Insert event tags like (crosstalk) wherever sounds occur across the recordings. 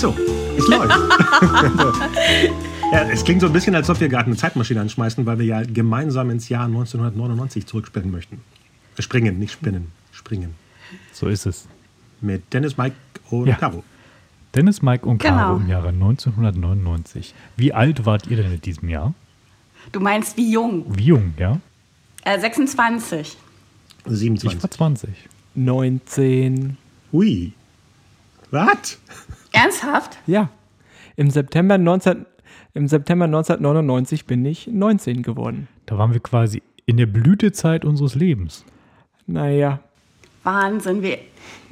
so, es läuft. (laughs) ja, es klingt so ein bisschen, als ob wir gerade eine Zeitmaschine anschmeißen, weil wir ja gemeinsam ins Jahr 1999 zurückspringen möchten. Äh, Springen, nicht spinnen. Springen. So ist es. Mit Dennis, Mike und Ja. Caro. Dennis, Mike und Caro Genau. im Jahre 1999. Wie alt wart ihr denn in diesem Jahr? Du meinst wie jung? Wie jung, ja? Äh, 26. Ich 27. war 20. 19. Hui. Was? Ernsthaft? Ja. Im September, 19, Im September 1999 bin ich 19 geworden. Da waren wir quasi in der Blütezeit unseres Lebens. Naja, Wahnsinn. Wir,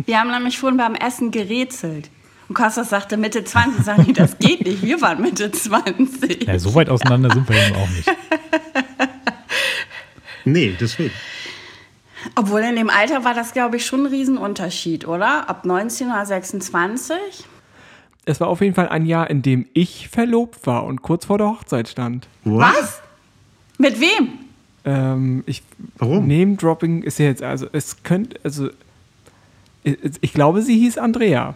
wir haben nämlich vorhin beim Essen gerätselt. Und Kostas sagte Mitte 20. Sag ich, das geht nicht. Wir waren Mitte 20. Ja, so weit auseinander sind wir eben auch nicht. (laughs) Nee, deswegen. Obwohl in dem Alter war das, glaube ich, schon ein Riesenunterschied, oder? Ab 19 oder 26? Es war auf jeden Fall ein Jahr, in dem ich verlobt war und kurz vor der Hochzeit stand. Was? Mit wem? Ähm, ich, Warum? Name-Dropping ist ja jetzt, also es könnte, also ich, ich glaube, sie hieß Andrea.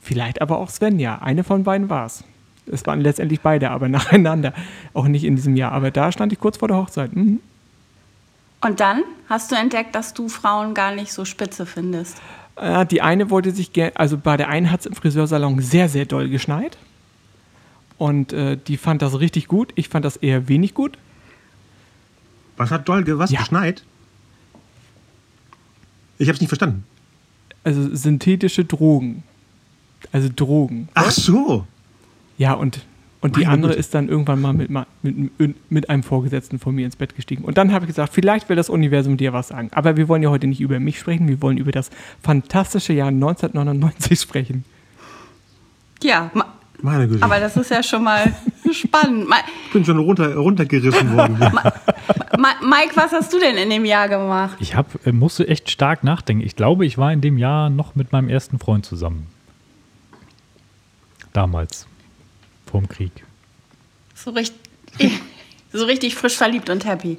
Vielleicht aber auch Svenja. Eine von beiden war es. Es waren letztendlich beide, aber (laughs) nacheinander. Auch nicht in diesem Jahr. Aber da stand ich kurz vor der Hochzeit. Mhm. Und dann hast du entdeckt, dass du Frauen gar nicht so spitze findest. Äh, die eine wollte sich gerne, also bei der einen hat es im Friseursalon sehr, sehr doll geschneit. Und äh, die fand das richtig gut. Ich fand das eher wenig gut. Was hat Dolge was Ja. geschneit? Ich hab's nicht verstanden. Also synthetische Drogen. Also Drogen. Ach so. Ja, und, und die Meine andere Güte. ist dann irgendwann mal mit, mit, mit einem Vorgesetzten von mir ins Bett gestiegen. Und dann habe ich gesagt, vielleicht will das Universum dir was sagen. Aber wir wollen ja heute nicht über mich sprechen, wir wollen über das fantastische Jahr 1999 sprechen. Ja, Meine Güte. aber das ist ja schon mal (laughs) spannend. Ich bin schon runter, runtergerissen worden. Mike, was hast du denn in dem Jahr gemacht? Ich hab, äh, musste echt stark nachdenken. Ich glaube, ich war in dem Jahr noch mit meinem ersten Freund zusammen. Damals. Vorm Krieg. So richtig, (laughs) so richtig frisch verliebt und happy.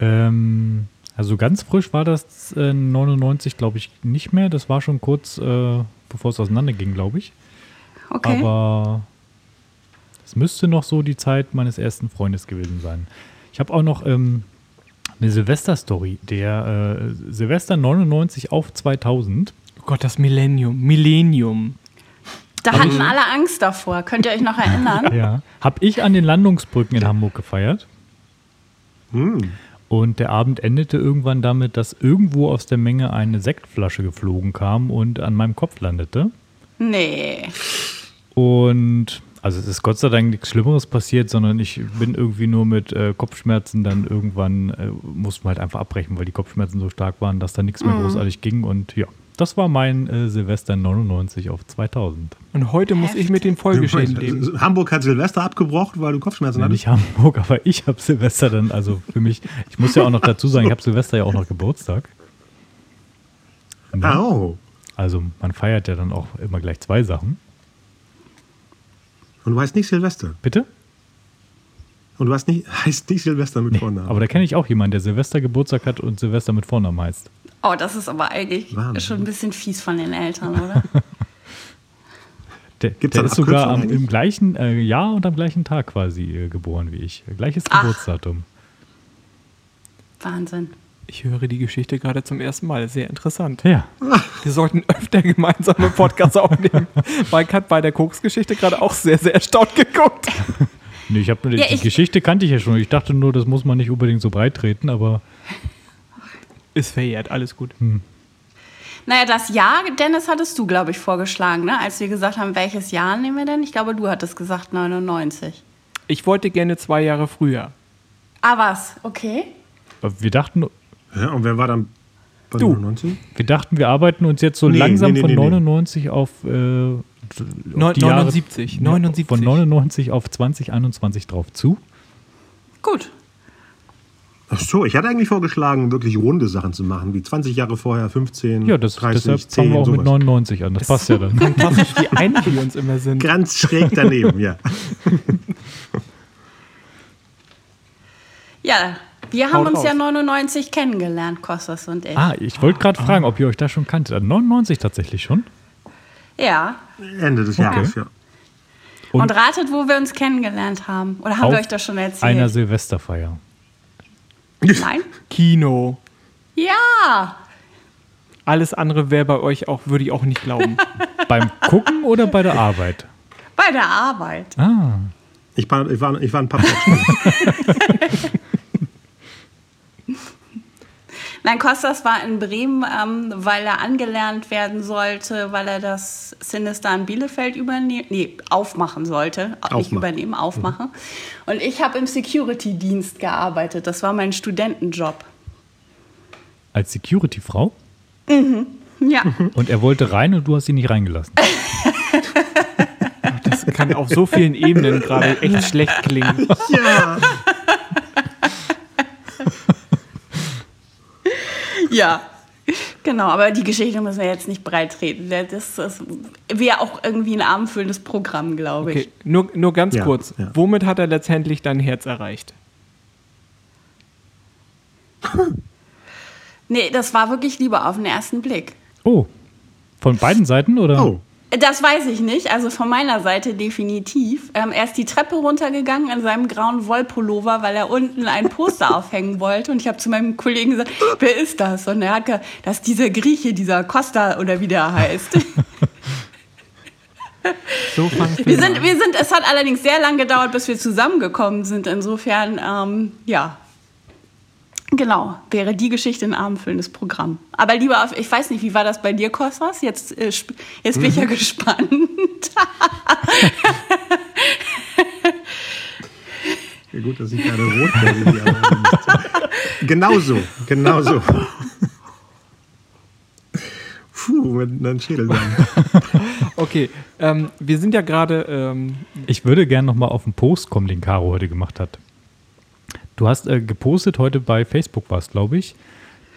Ähm, also ganz frisch war das äh, 99, glaube ich, nicht mehr. Das war schon kurz, äh, bevor es auseinanderging, glaube ich. Okay. Aber es müsste noch so die Zeit meines ersten Freundes gewesen sein. Ich habe auch noch ähm, eine Silvester-Story. Der äh, Silvester 99 auf 2000. Oh Gott, das Millennium. Millennium. Da hatten alle Angst davor. Könnt ihr euch noch erinnern? Ja. Habe ich an den Landungsbrücken in Hamburg gefeiert. Und der Abend endete irgendwann damit, dass irgendwo aus der Menge eine Sektflasche geflogen kam und an meinem Kopf landete. Nee. Und also es ist Gott sei Dank nichts Schlimmeres passiert, sondern ich bin irgendwie nur mit äh, Kopfschmerzen dann irgendwann, äh, mussten wir halt einfach abbrechen, weil die Kopfschmerzen so stark waren, dass da nichts mehr großartig ging. Und ja, das war mein äh, Silvester 99 auf 2000. Und heute muss ich mit den Folgeschäden leben. Hamburg hat Silvester abgebrochen, weil du Kopfschmerzen Ja, hattest. nicht Hamburg, aber ich habe Silvester dann, also für mich, ich muss ja auch noch dazu sagen, ich habe Silvester ja auch noch Geburtstag. Ne? Ah, oh. Also man feiert ja dann auch immer gleich zwei Sachen. Und du heißt nicht Silvester. Bitte? Und du heißt nicht, (laughs) heißt nicht Silvester mit Vornamen. Aber da kenne ich auch jemanden, der Silvester Geburtstag hat und Silvester mit Vornamen heißt. Oh, das ist aber eigentlich Wahnsinn. schon ein bisschen fies von den Eltern, oder? (laughs) Der, Gibt's der ist sogar am, im gleichen äh, Jahr und am gleichen Tag quasi äh, geboren wie ich. Gleiches Ach. Geburtsdatum. Wahnsinn. Ich höre die Geschichte gerade zum ersten Mal. Sehr interessant. Ja. Wir sollten öfter gemeinsame Podcasts aufnehmen. (laughs) Mike hat bei der Koks-Geschichte gerade auch sehr, sehr erstaunt geguckt. (laughs) Nee, ich habe nur die, Ja, die ich- Geschichte kannte ich ja schon. Ich dachte nur, das muss man nicht unbedingt so breit treten, aber Ist verjährt, alles gut. Naja, das Jahr, Dennis, hattest du, glaube ich, vorgeschlagen, ne? als wir gesagt haben, welches Jahr nehmen wir denn? Ich glaube, du hattest gesagt 99. Ich wollte gerne zwei Jahre früher. Ah, was? Okay. aber wir dachten, ja, und wer war dann bei Du. 99? wir dachten, wir arbeiten uns jetzt so Nee, langsam nee, nee, von nee, nee. 99 auf, äh, auf Neun- die Jahre- 79, 79. Von 99 auf 2021 drauf zu. Gut. Ach so, ich hatte eigentlich vorgeschlagen, wirklich runde Sachen zu machen, wie 20 Jahre vorher, 15, Ja, das, 30, deshalb 10, fangen wir auch mit sowas. 99 an. Das passt ja dann. (laughs) Fantastisch, wie einig wir uns immer sind. Ganz schräg daneben, ja. Ja, wir haben Haut uns raus. ja 99 kennengelernt, Kostas und ich. Ah, ich wollte gerade fragen, ob ihr euch da schon kanntet. 99 tatsächlich schon? Ja. Ende des Jahres, ja. Und, Und- ratet, wo wir uns kennengelernt haben. Oder haben wir euch das schon erzählt? Einer Silvesterfeier. Nein? (laughs) Kino. Ja. Alles andere wäre bei euch auch, würde ich auch nicht glauben. (laughs) Beim Gucken oder bei der Arbeit? Bei der Arbeit. Ah, Ich war, ich war, ich war ein paar (laughs) Stunden. Nein, Kostas war in Bremen, ähm, weil er angelernt werden sollte, weil er das Sinister in Bielefeld übernehmen, nee, aufmachen sollte. Nicht Aufmachen. übernehmen, aufmachen. Und ich habe im Security-Dienst gearbeitet. Das war mein Studentenjob. als Security-Frau? Ja. Und er wollte rein und du hast ihn nicht reingelassen. Das kann auf so vielen Ebenen gerade echt schlecht klingen. ja. (laughs) ja. (laughs) Genau, aber die Geschichte müssen wir jetzt nicht breit treten. Das, das wäre auch irgendwie ein abendfüllendes Programm, glaube ich. Okay, nur, nur ganz Ja, kurz. ja. Womit hat er letztendlich dein Herz erreicht? (laughs) Nee, das war wirklich Liebe auf den ersten Blick. Oh, von beiden Seiten oder? Oh, Das weiß ich nicht, also von meiner Seite definitiv. Ähm, er ist die Treppe runtergegangen in seinem grauen Wollpullover, weil er unten ein Poster (laughs) aufhängen wollte. Und ich habe zu meinem Kollegen gesagt, wer ist das? Und er hat gesagt, das ist dieser Grieche, dieser Costa oder wie der heißt. (laughs) So Wir sind, wir sind, es hat allerdings sehr lange gedauert, bis wir zusammengekommen sind. Insofern, ähm, ja. Genau, wäre die Geschichte ein abendfüllendes Programm. Aber lieber, auf, ich weiß nicht, wie war das bei dir, Kostas? Jetzt, äh, jetzt bin ich ja gespannt. ja, gut, dass ich gerade rot werde. nicht. Genau so, genau so. Puh, mit einem Schädel. Okay, ähm, wir sind ja gerade, ähm, Ich würde gerne nochmal auf den Post kommen, den Caro heute gemacht hat. Du hast äh, gepostet heute bei Facebook, war es, glaube ich.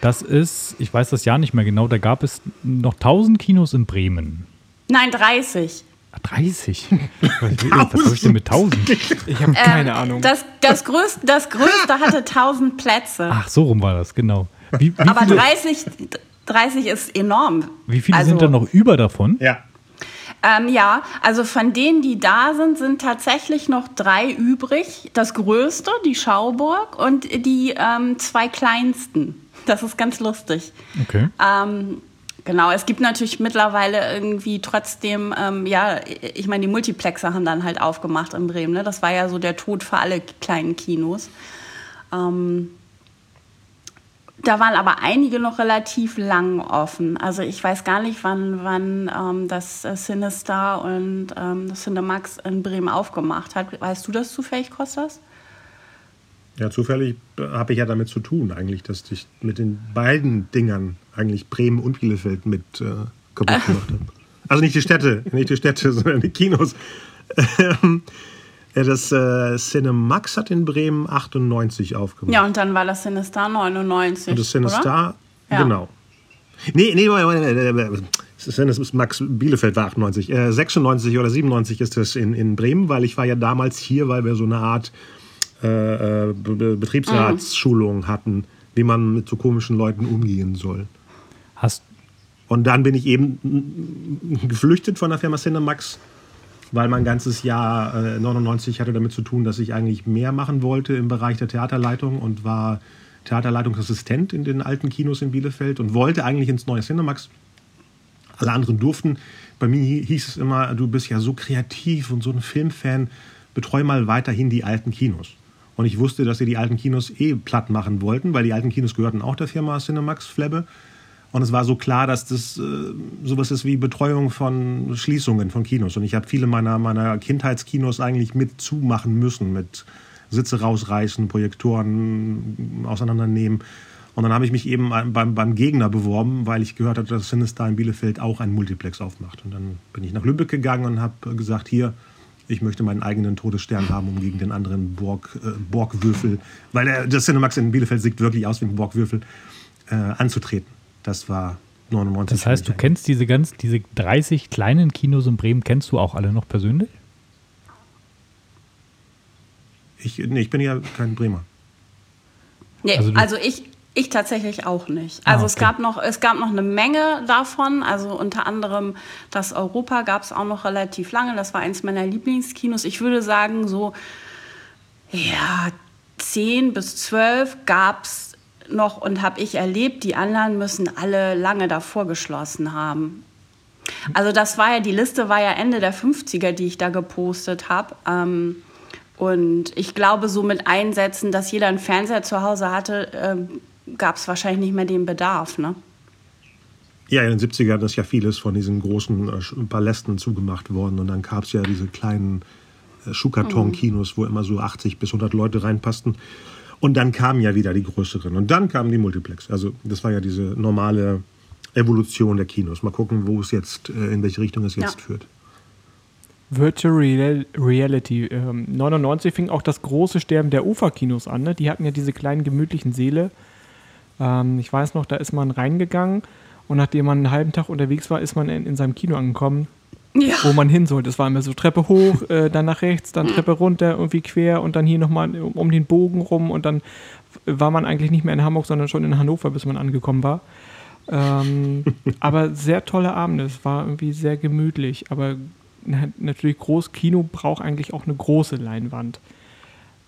Das ist, ich weiß das Jahr nicht mehr genau, da gab es noch 1000 Kinos in Bremen. Nein, 30. Ah, 30? (laughs) Was, was habe ich denn mit 1000? ich habe keine Ahnung. Ähm, Das, das, größte, das größte hatte 1000 Plätze. Ach, so rum war das, genau. Wie, wie aber viele, 30, 30 ist enorm. wie viele Also- sind da noch über davon? Ja. Ähm, ja, also von denen, die da sind, sind tatsächlich noch drei übrig. Das größte, die Schauburg, und die ähm, zwei kleinsten. Das ist ganz lustig. Okay. Ähm, genau, es gibt natürlich mittlerweile irgendwie trotzdem, ähm, ja, ich meine, die Multiplexer haben dann halt aufgemacht in Bremen. Ne? Das war ja so der Tod für alle kleinen Kinos. Ähm, da waren aber einige noch relativ lang offen. Also ich weiß gar nicht, wann, wann ähm, das äh, Sinister und ähm, das Cinemax in Bremen aufgemacht hat. Weißt du das zufällig, Kostas? Ja, zufällig habe ich ja damit zu tun, eigentlich, dass ich mit den beiden Dingern eigentlich Bremen und Bielefeld mit äh, kaputt gemacht habe. (laughs) Also nicht die Städte, nicht die Städte, sondern die Kinos. (laughs) Ja, das äh, Cinemax hat in Bremen 98 aufgemacht. Ja, und dann war das Sinister 99. und das Cinestar, Ja. genau. Nee, nee, Moment, das Cinemax Bielefeld war 98. Äh, 96 oder 97 ist das in, in Bremen, weil ich war ja damals hier, weil wir so eine Art äh, äh, Be- Be- Betriebsratsschulung hatten, wie man mit so komischen Leuten umgehen soll. Hast, Und dann bin ich eben geflüchtet von der Firma Cinemax, weil mein ganzes Jahr äh, 99 hatte damit zu tun, dass ich eigentlich mehr machen wollte im Bereich der Theaterleitung und war Theaterleitungsassistent in den alten Kinos in Bielefeld und wollte eigentlich ins neue Cinemax. Alle anderen durften. Bei mir hieß es immer, du bist ja so kreativ und so ein Filmfan, betreu mal weiterhin die alten Kinos. Und ich wusste, dass sie die alten Kinos eh platt machen wollten, weil die alten Kinos gehörten auch der Firma Cinemax Flebbe. Und es war so klar, dass das äh, sowas ist wie Betreuung von Schließungen von Kinos. Und ich habe viele meiner, meiner Kindheitskinos eigentlich mit zumachen müssen, mit Sitze rausreißen, Projektoren auseinandernehmen. Und dann habe ich mich eben beim, beim Gegner beworben, weil ich gehört hatte, dass Sinister in Bielefeld auch ein Multiplex aufmacht. Und dann bin ich nach Lübeck gegangen und habe gesagt, hier, ich möchte meinen eigenen Todesstern haben, um gegen den anderen Borg, äh, Borgwürfel, weil der, das Cinemax in Bielefeld sieht wirklich aus wie ein Borgwürfel, äh, anzutreten. Das war 99. das heißt, du kennst diese ganz, diese 30 kleinen Kinos in Bremen, kennst du auch alle noch persönlich? Ich, nee, ich bin ja kein Bremer. Nee, Also also, ich, Ich tatsächlich auch nicht. Also Ah, es okay. gab noch, es gab noch eine Menge davon. Also unter anderem das Europa gab es auch noch relativ lange. Das war eins meiner Lieblingskinos. Ich würde sagen, so ja, 10 bis 12 gab es noch und habe ich erlebt. Die anderen müssen alle lange davor geschlossen haben. Also das war ja, die Liste war ja Ende der 50er, die ich da gepostet habe. Ähm, und ich glaube, so mit Einsätzen, dass jeder einen Fernseher zu Hause hatte, ähm, gab es wahrscheinlich nicht mehr den Bedarf. Ne? Ja, in den 70ern ist ja vieles von diesen großen äh, Palästen zugemacht worden. Und dann gab es ja diese kleinen äh, Schuhkarton-Kinos, wo immer so 80 bis 100 Leute reinpassten. Und dann kamen ja wieder die größeren. Und dann kamen die Multiplex. Also das war ja diese normale Evolution der Kinos. Mal gucken, wo es jetzt, äh, in welche Richtung es jetzt Ja. führt. Virtual Real Reality. Ähm, 99 fing auch das große Sterben der Uferkinos an. Ne? Die hatten ja diese kleinen gemütlichen Säle. Ähm, ich weiß noch, da ist man reingegangen und nachdem man einen halben Tag unterwegs war, ist man in, in seinem Kino angekommen, Ja. wo man hin sollte. Es war immer so Treppe hoch, äh, dann nach rechts, dann Treppe runter, irgendwie quer und dann hier nochmal um, um den Bogen rum und dann war man eigentlich nicht mehr in Hamburg, sondern schon in Hannover, bis man angekommen war. Ähm, (laughs) aber sehr tolle Abende. Es war irgendwie sehr gemütlich. Aber na- natürlich groß Kino braucht eigentlich auch eine große Leinwand.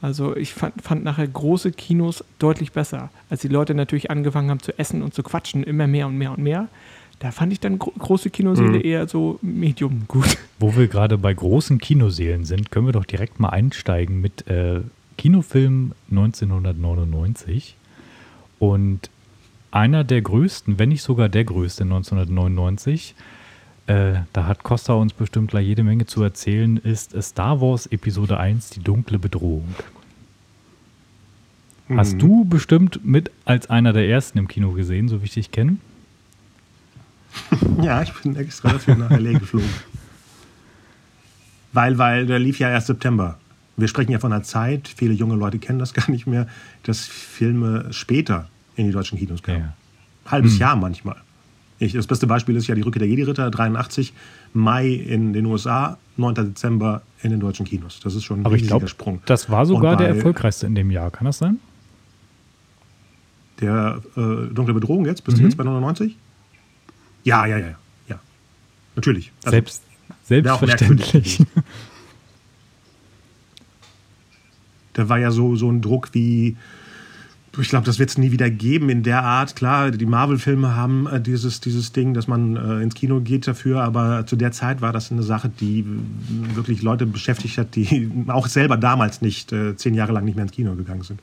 Also ich fand, fand nachher große Kinos deutlich besser, als die Leute natürlich angefangen haben zu essen und zu quatschen, immer mehr und mehr und mehr. Da fand ich dann gro große Kinoseele eher so medium gut. Wo wir gerade bei großen Kinosälen sind, können wir doch direkt mal einsteigen mit äh, Kinofilm 1999. Und einer der größten, wenn nicht sogar der größte 1999, äh, da hat Costa uns bestimmt gleich jede Menge zu erzählen, ist Star Wars Episode 1, die dunkle Bedrohung. Hast du bestimmt mit als einer der ersten im Kino gesehen, so wie ich dich kenne? (laughs) Ja, ich bin extra dafür nach L.A. geflogen. Weil, weil der lief ja erst September. Wir sprechen ja von einer Zeit, viele junge Leute kennen das (laughs) gar nicht mehr, dass Filme später in die deutschen Kinos kamen. Ja. Halbes Jahr manchmal. Ich, das beste Beispiel ist ja die Rückkehr der Jedi-Ritter, 83, Mai in den USA, 9. Dezember in den deutschen Kinos. Das ist schon ein Aber ich glaube, Sprung. das war sogar der erfolgreichste in dem Jahr. Kann das sein? Der äh, Dunkle Bedrohung jetzt? Bist du Mhm. jetzt bei 99? Ja, ja, ja. ja. Natürlich. Also, Selbst, selbstverständlich. Da war ja so, so ein Druck wie, ich glaube, das wird es nie wieder geben in der Art. Klar, die Marvel-Filme haben äh, dieses, dieses Ding, dass man äh, ins Kino geht dafür, aber zu der Zeit war das eine Sache, die äh, wirklich Leute beschäftigt hat, die (laughs) auch selber damals nicht äh, zehn Jahre lang nicht mehr ins Kino gegangen sind.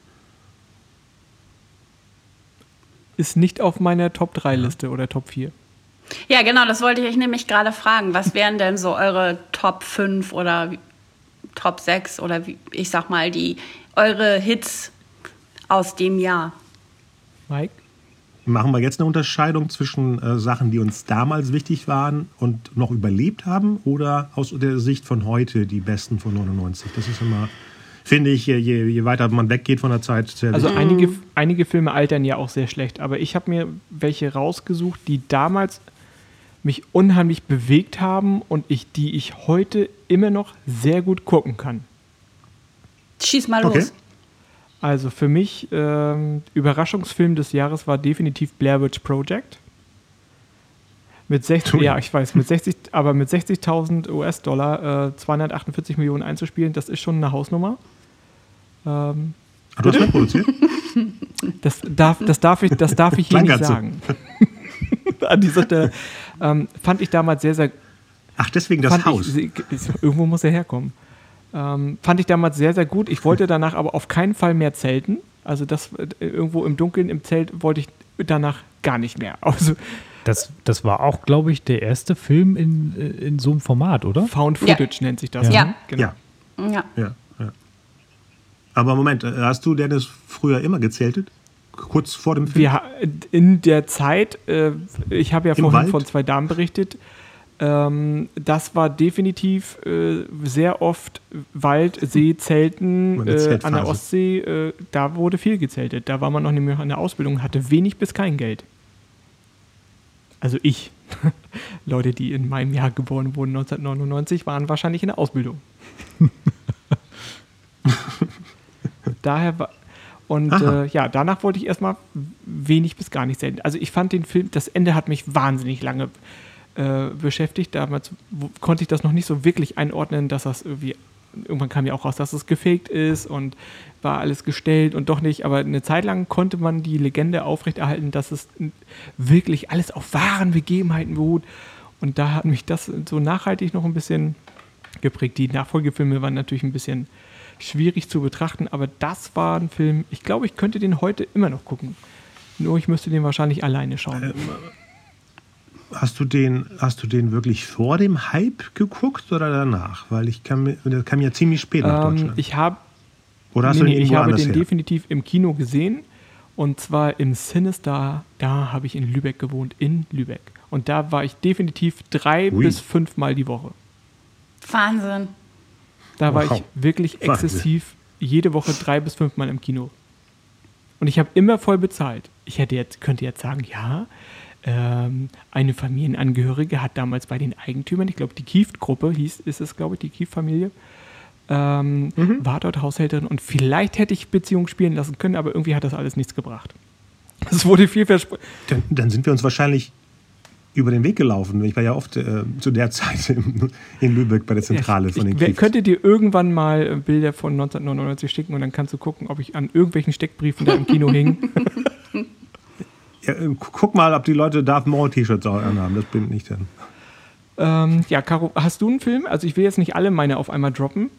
Ist nicht auf meiner Top-3-Liste oder Top 4. Ja, genau, das wollte ich euch nämlich gerade fragen. Was wären denn so eure Top 5 oder Top 6 oder wie, ich sag mal, die eure Hits aus dem Jahr? Mike? Machen wir jetzt eine Unterscheidung zwischen äh, Sachen, die uns damals wichtig waren und noch überlebt haben oder aus der Sicht von heute die besten von 99? Das ist immer, finde ich, je, je je weiter man weggeht von der Zeit, sehr Also wichtig. einige, einige Filme altern ja auch sehr schlecht, aber ich habe mir welche rausgesucht, die damals mich unheimlich bewegt haben und ich, die ich heute immer noch sehr gut gucken kann. Schieß mal Okay. los. Also für mich ähm, Überraschungsfilm des Jahres war definitiv Blair Witch Project. Mit 60, Ui. ja, ich weiß, mit 60, aber mit 60.000 US-Dollar äh, 248 Millionen einzuspielen, das ist schon eine Hausnummer. Ähm, du hast mehr produziert? Das darf, das darf, ich, das darf ich hier nicht sagen. (laughs) An dieser Stelle ähm, fand ich damals sehr, sehr. Ach, deswegen das Haus. Ich, irgendwo muss er herkommen. Ähm, fand ich damals sehr, sehr gut. Ich wollte danach aber auf keinen Fall mehr zelten. Also das äh, irgendwo im Dunkeln im Zelt wollte ich danach gar nicht mehr. (laughs) Also Das, das war auch, glaube ich, der erste Film in, äh, in so einem Format, oder? Found Ja. Footage nennt sich das. Ja. ne? Genau. Ja, Ja. ja, ja. Aber Moment, äh, hast du Dennis früher immer gezeltet? Kurz vor dem Film? Wir, in der Zeit, äh, ich habe ja Im vorhin Wald? von zwei Damen berichtet, ähm, das war definitiv äh, sehr oft Wald, See, Zelten äh, an der Ostsee. Äh, da wurde viel gezeltet. Da war man noch nicht mehr in der Ausbildung, hatte wenig bis kein Geld. Also ich. (laughs) Leute, die in meinem Jahr geboren wurden, 1999, waren wahrscheinlich in der Ausbildung. (laughs) Daher war. Und äh, ja, danach wollte ich erstmal wenig bis gar nicht sehen. Also ich fand den Film, das Ende hat mich wahnsinnig lange äh, beschäftigt. Damals konnte ich das noch nicht so wirklich einordnen, dass das irgendwie, irgendwann kam ja auch raus, dass es gefaked ist und war alles gestellt und doch nicht. Aber eine Zeit lang konnte man die Legende aufrechterhalten, dass es wirklich alles auf wahren Begebenheiten beruht. Und da hat mich das so nachhaltig noch ein bisschen geprägt. Die Nachfolgefilme waren natürlich ein bisschen schwierig zu betrachten, aber das war ein Film, ich glaube, ich könnte den heute immer noch gucken. Nur ich müsste den wahrscheinlich alleine schauen. Ähm, hast du den, hast du den wirklich vor dem Hype geguckt oder danach? Weil ich kam, der kam ja ziemlich spät nach ähm, Deutschland. Ich habe oder hast nee, du den ich habe den her? definitiv im Kino gesehen und zwar im Sinister. Da habe ich in Lübeck gewohnt, in Lübeck. Und da war ich definitiv drei Ui. bis fünfmal die Woche. Wahnsinn. Da wow. war ich wirklich exzessiv jede Woche drei bis fünfmal im Kino. Und ich habe immer voll bezahlt. Ich hätte jetzt, könnte jetzt sagen, ja, ähm, eine Familienangehörige hat damals bei den Eigentümern, ich glaube, die Kieft-Gruppe hieß, ist es, glaube ich, die Kieft-Familie, ähm, mhm. war dort Haushälterin und vielleicht hätte ich Beziehung spielen lassen können, aber irgendwie hat das alles nichts gebracht. Es wurde viel versprochen. Dann, dann, sind wir uns wahrscheinlich über den Weg gelaufen. Ich war ja oft äh, zu der Zeit in, in, Lübeck bei der Zentrale ja, von den Ich könnte dir irgendwann mal äh, Bilder von 1999 schicken und dann kannst du gucken, ob ich an irgendwelchen Steckbriefen da im Kino hing. (laughs) ja, äh, guck mal, ob die Leute Darth Maul T-Shirts anhaben. Das bin ich dann. Ähm, ja, Caro, hast du einen Film? Also ich will jetzt nicht alle meine auf einmal droppen.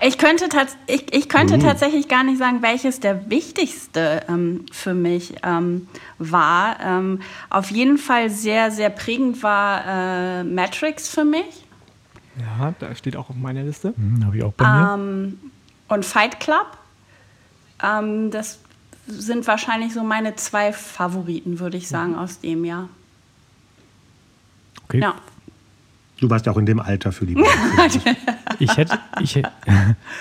Ich könnte, ich, ich könnte uh. tatsächlich gar nicht sagen, welches der wichtigste ähm, für mich ähm, war. Ähm, auf jeden Fall sehr, sehr prägend war äh, Matrix für mich. Ja, da steht auch auf meiner Liste. Hm, Habe ich auch bei mir. Ähm, und Fight Club. Ähm, das sind wahrscheinlich so meine zwei Favoriten, würde ich sagen, aus dem Jahr. Okay. Ja. Du warst ja auch in dem Alter für die (laughs) Ich hätte. Ich,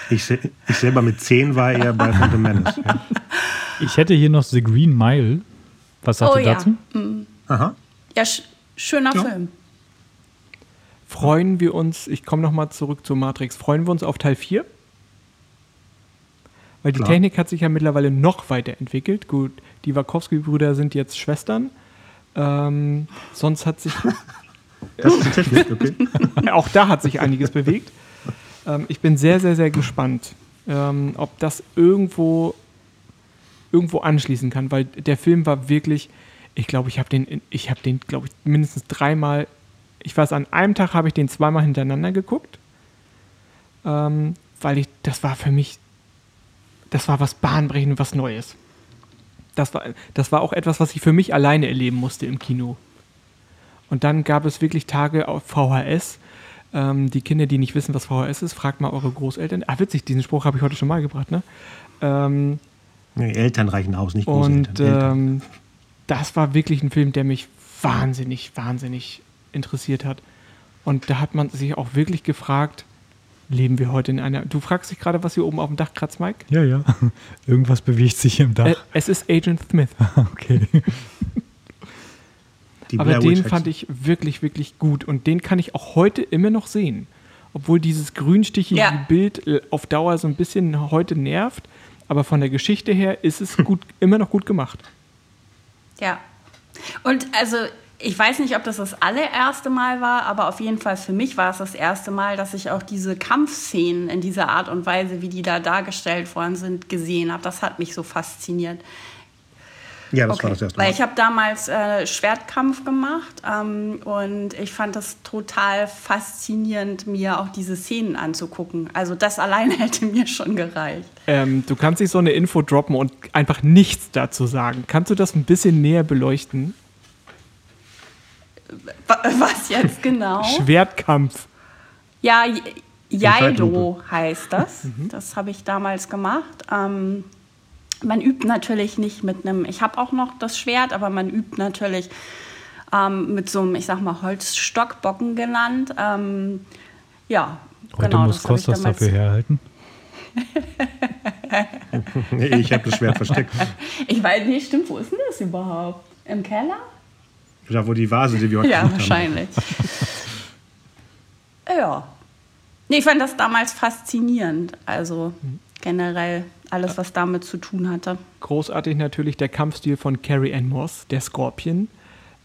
ich, ich, selber mit zehn war eher bei Phantom Menace. Ja. Ich hätte hier noch The Green Mile. Was sagt oh, ihr dazu? Ja, mhm. Aha. ja sch schöner ja. Film. Freuen wir uns, ich komme nochmal zurück zu Matrix, freuen wir uns auf Teil 4? Weil die Klar. Technik hat sich ja mittlerweile noch weiterentwickelt. Gut, die Wachowski-Brüder sind jetzt Schwestern. Ähm, sonst hat sich Das ist die Technik, okay. (laughs) Auch da hat sich einiges bewegt. Ähm, ich bin sehr, sehr, sehr gespannt, ähm, ob das irgendwo, irgendwo anschließen kann, weil der Film war wirklich, ich glaube, ich habe den, ich habe den, glaube ich, mindestens dreimal, ich weiß, an einem Tag habe ich den zweimal hintereinander geguckt, ähm, weil ich, das war für mich, das war was bahnbrechend, was Neues. Das war, das war auch etwas, was ich für mich alleine erleben musste im Kino. Und dann gab es wirklich Tage auf VHS. Ähm, die Kinder, die nicht wissen, was VHS ist, fragt mal eure Großeltern. Ah, witzig, diesen Spruch habe ich heute schon mal gebracht, ne? Ähm, nee, Eltern reichen aus, nicht Großeltern. Und ähm, das war wirklich ein Film, der mich wahnsinnig, wahnsinnig interessiert hat. Und da hat man sich auch wirklich gefragt, leben wir heute in einer. Du fragst dich gerade, was hier oben auf dem Dach kratzt, Mike? Ja, ja. (laughs) Irgendwas bewegt sich im Dach. Äh, es ist Agent Smith. (laughs) okay. (laughs) Die Aber den fand ich wirklich, wirklich gut. Und den kann ich auch heute immer noch sehen. Obwohl dieses grünstichige ja. Bild äh, auf Dauer so ein bisschen heute nervt. Aber von der Geschichte her ist es gut, (laughs) immer noch gut gemacht. Ja. Und also ich weiß nicht, ob das das allererste Mal war, aber auf jeden Fall für mich war es das erste Mal, dass ich auch diese Kampfszenen in dieser Art und Weise, wie die da dargestellt worden sind, gesehen habe. Das hat mich so fasziniert. Ja, das okay. war das erste Mal. Weil ich habe damals äh, Schwertkampf gemacht ähm, und ich fand das total faszinierend, mir auch diese Szenen anzugucken. Also das alleine (laughs) hätte mir schon gereicht. Ähm, du kannst dich so eine Info droppen und einfach nichts dazu sagen. Kannst du das ein bisschen näher beleuchten? Was jetzt genau? (laughs) Schwertkampf. Ja, Jaido heißt das. Mhm. Das habe ich damals gemacht. Ähm, man übt natürlich nicht mit einem, ich habe auch noch das Schwert, aber man übt natürlich ähm, mit so einem, ich sag mal, Holzstockbocken genannt. Ähm, ja, Heute genau, muss Kostas dafür herhalten. (laughs) nee, ich habe das Schwert versteckt. (laughs) Ich weiß nicht, stimmt, wo ist denn das überhaupt? Im Keller? Da, wo die Vase, die wir heute Ja, wahrscheinlich. (laughs) ja. Nee, ich fand das damals faszinierend. Also generell alles, was damit zu tun hatte. Großartig natürlich der Kampfstil von Carrie Ann Moss, der Scorpion.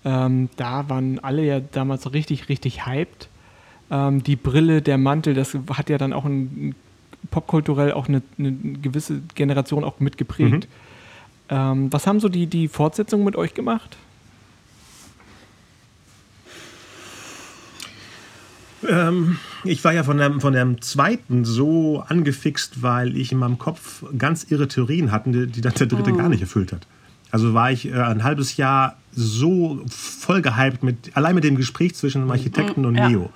Ähm, da waren alle ja damals richtig, richtig hyped. Ähm, die Brille, der Mantel, das hat ja dann auch ein, popkulturell auch eine, eine gewisse Generation auch mitgeprägt. Mhm. Ähm, was haben so die, die Fortsetzungen mit euch gemacht? Ähm, ich war ja von dem, von dem zweiten so angefixt, weil ich in meinem Kopf ganz irre Theorien hatte, die, die dann der dritte oh. gar nicht erfüllt hat. Also war ich äh, ein halbes Jahr so voll gehypt mit, allein mit dem Gespräch zwischen dem Architekten und ja. Neo.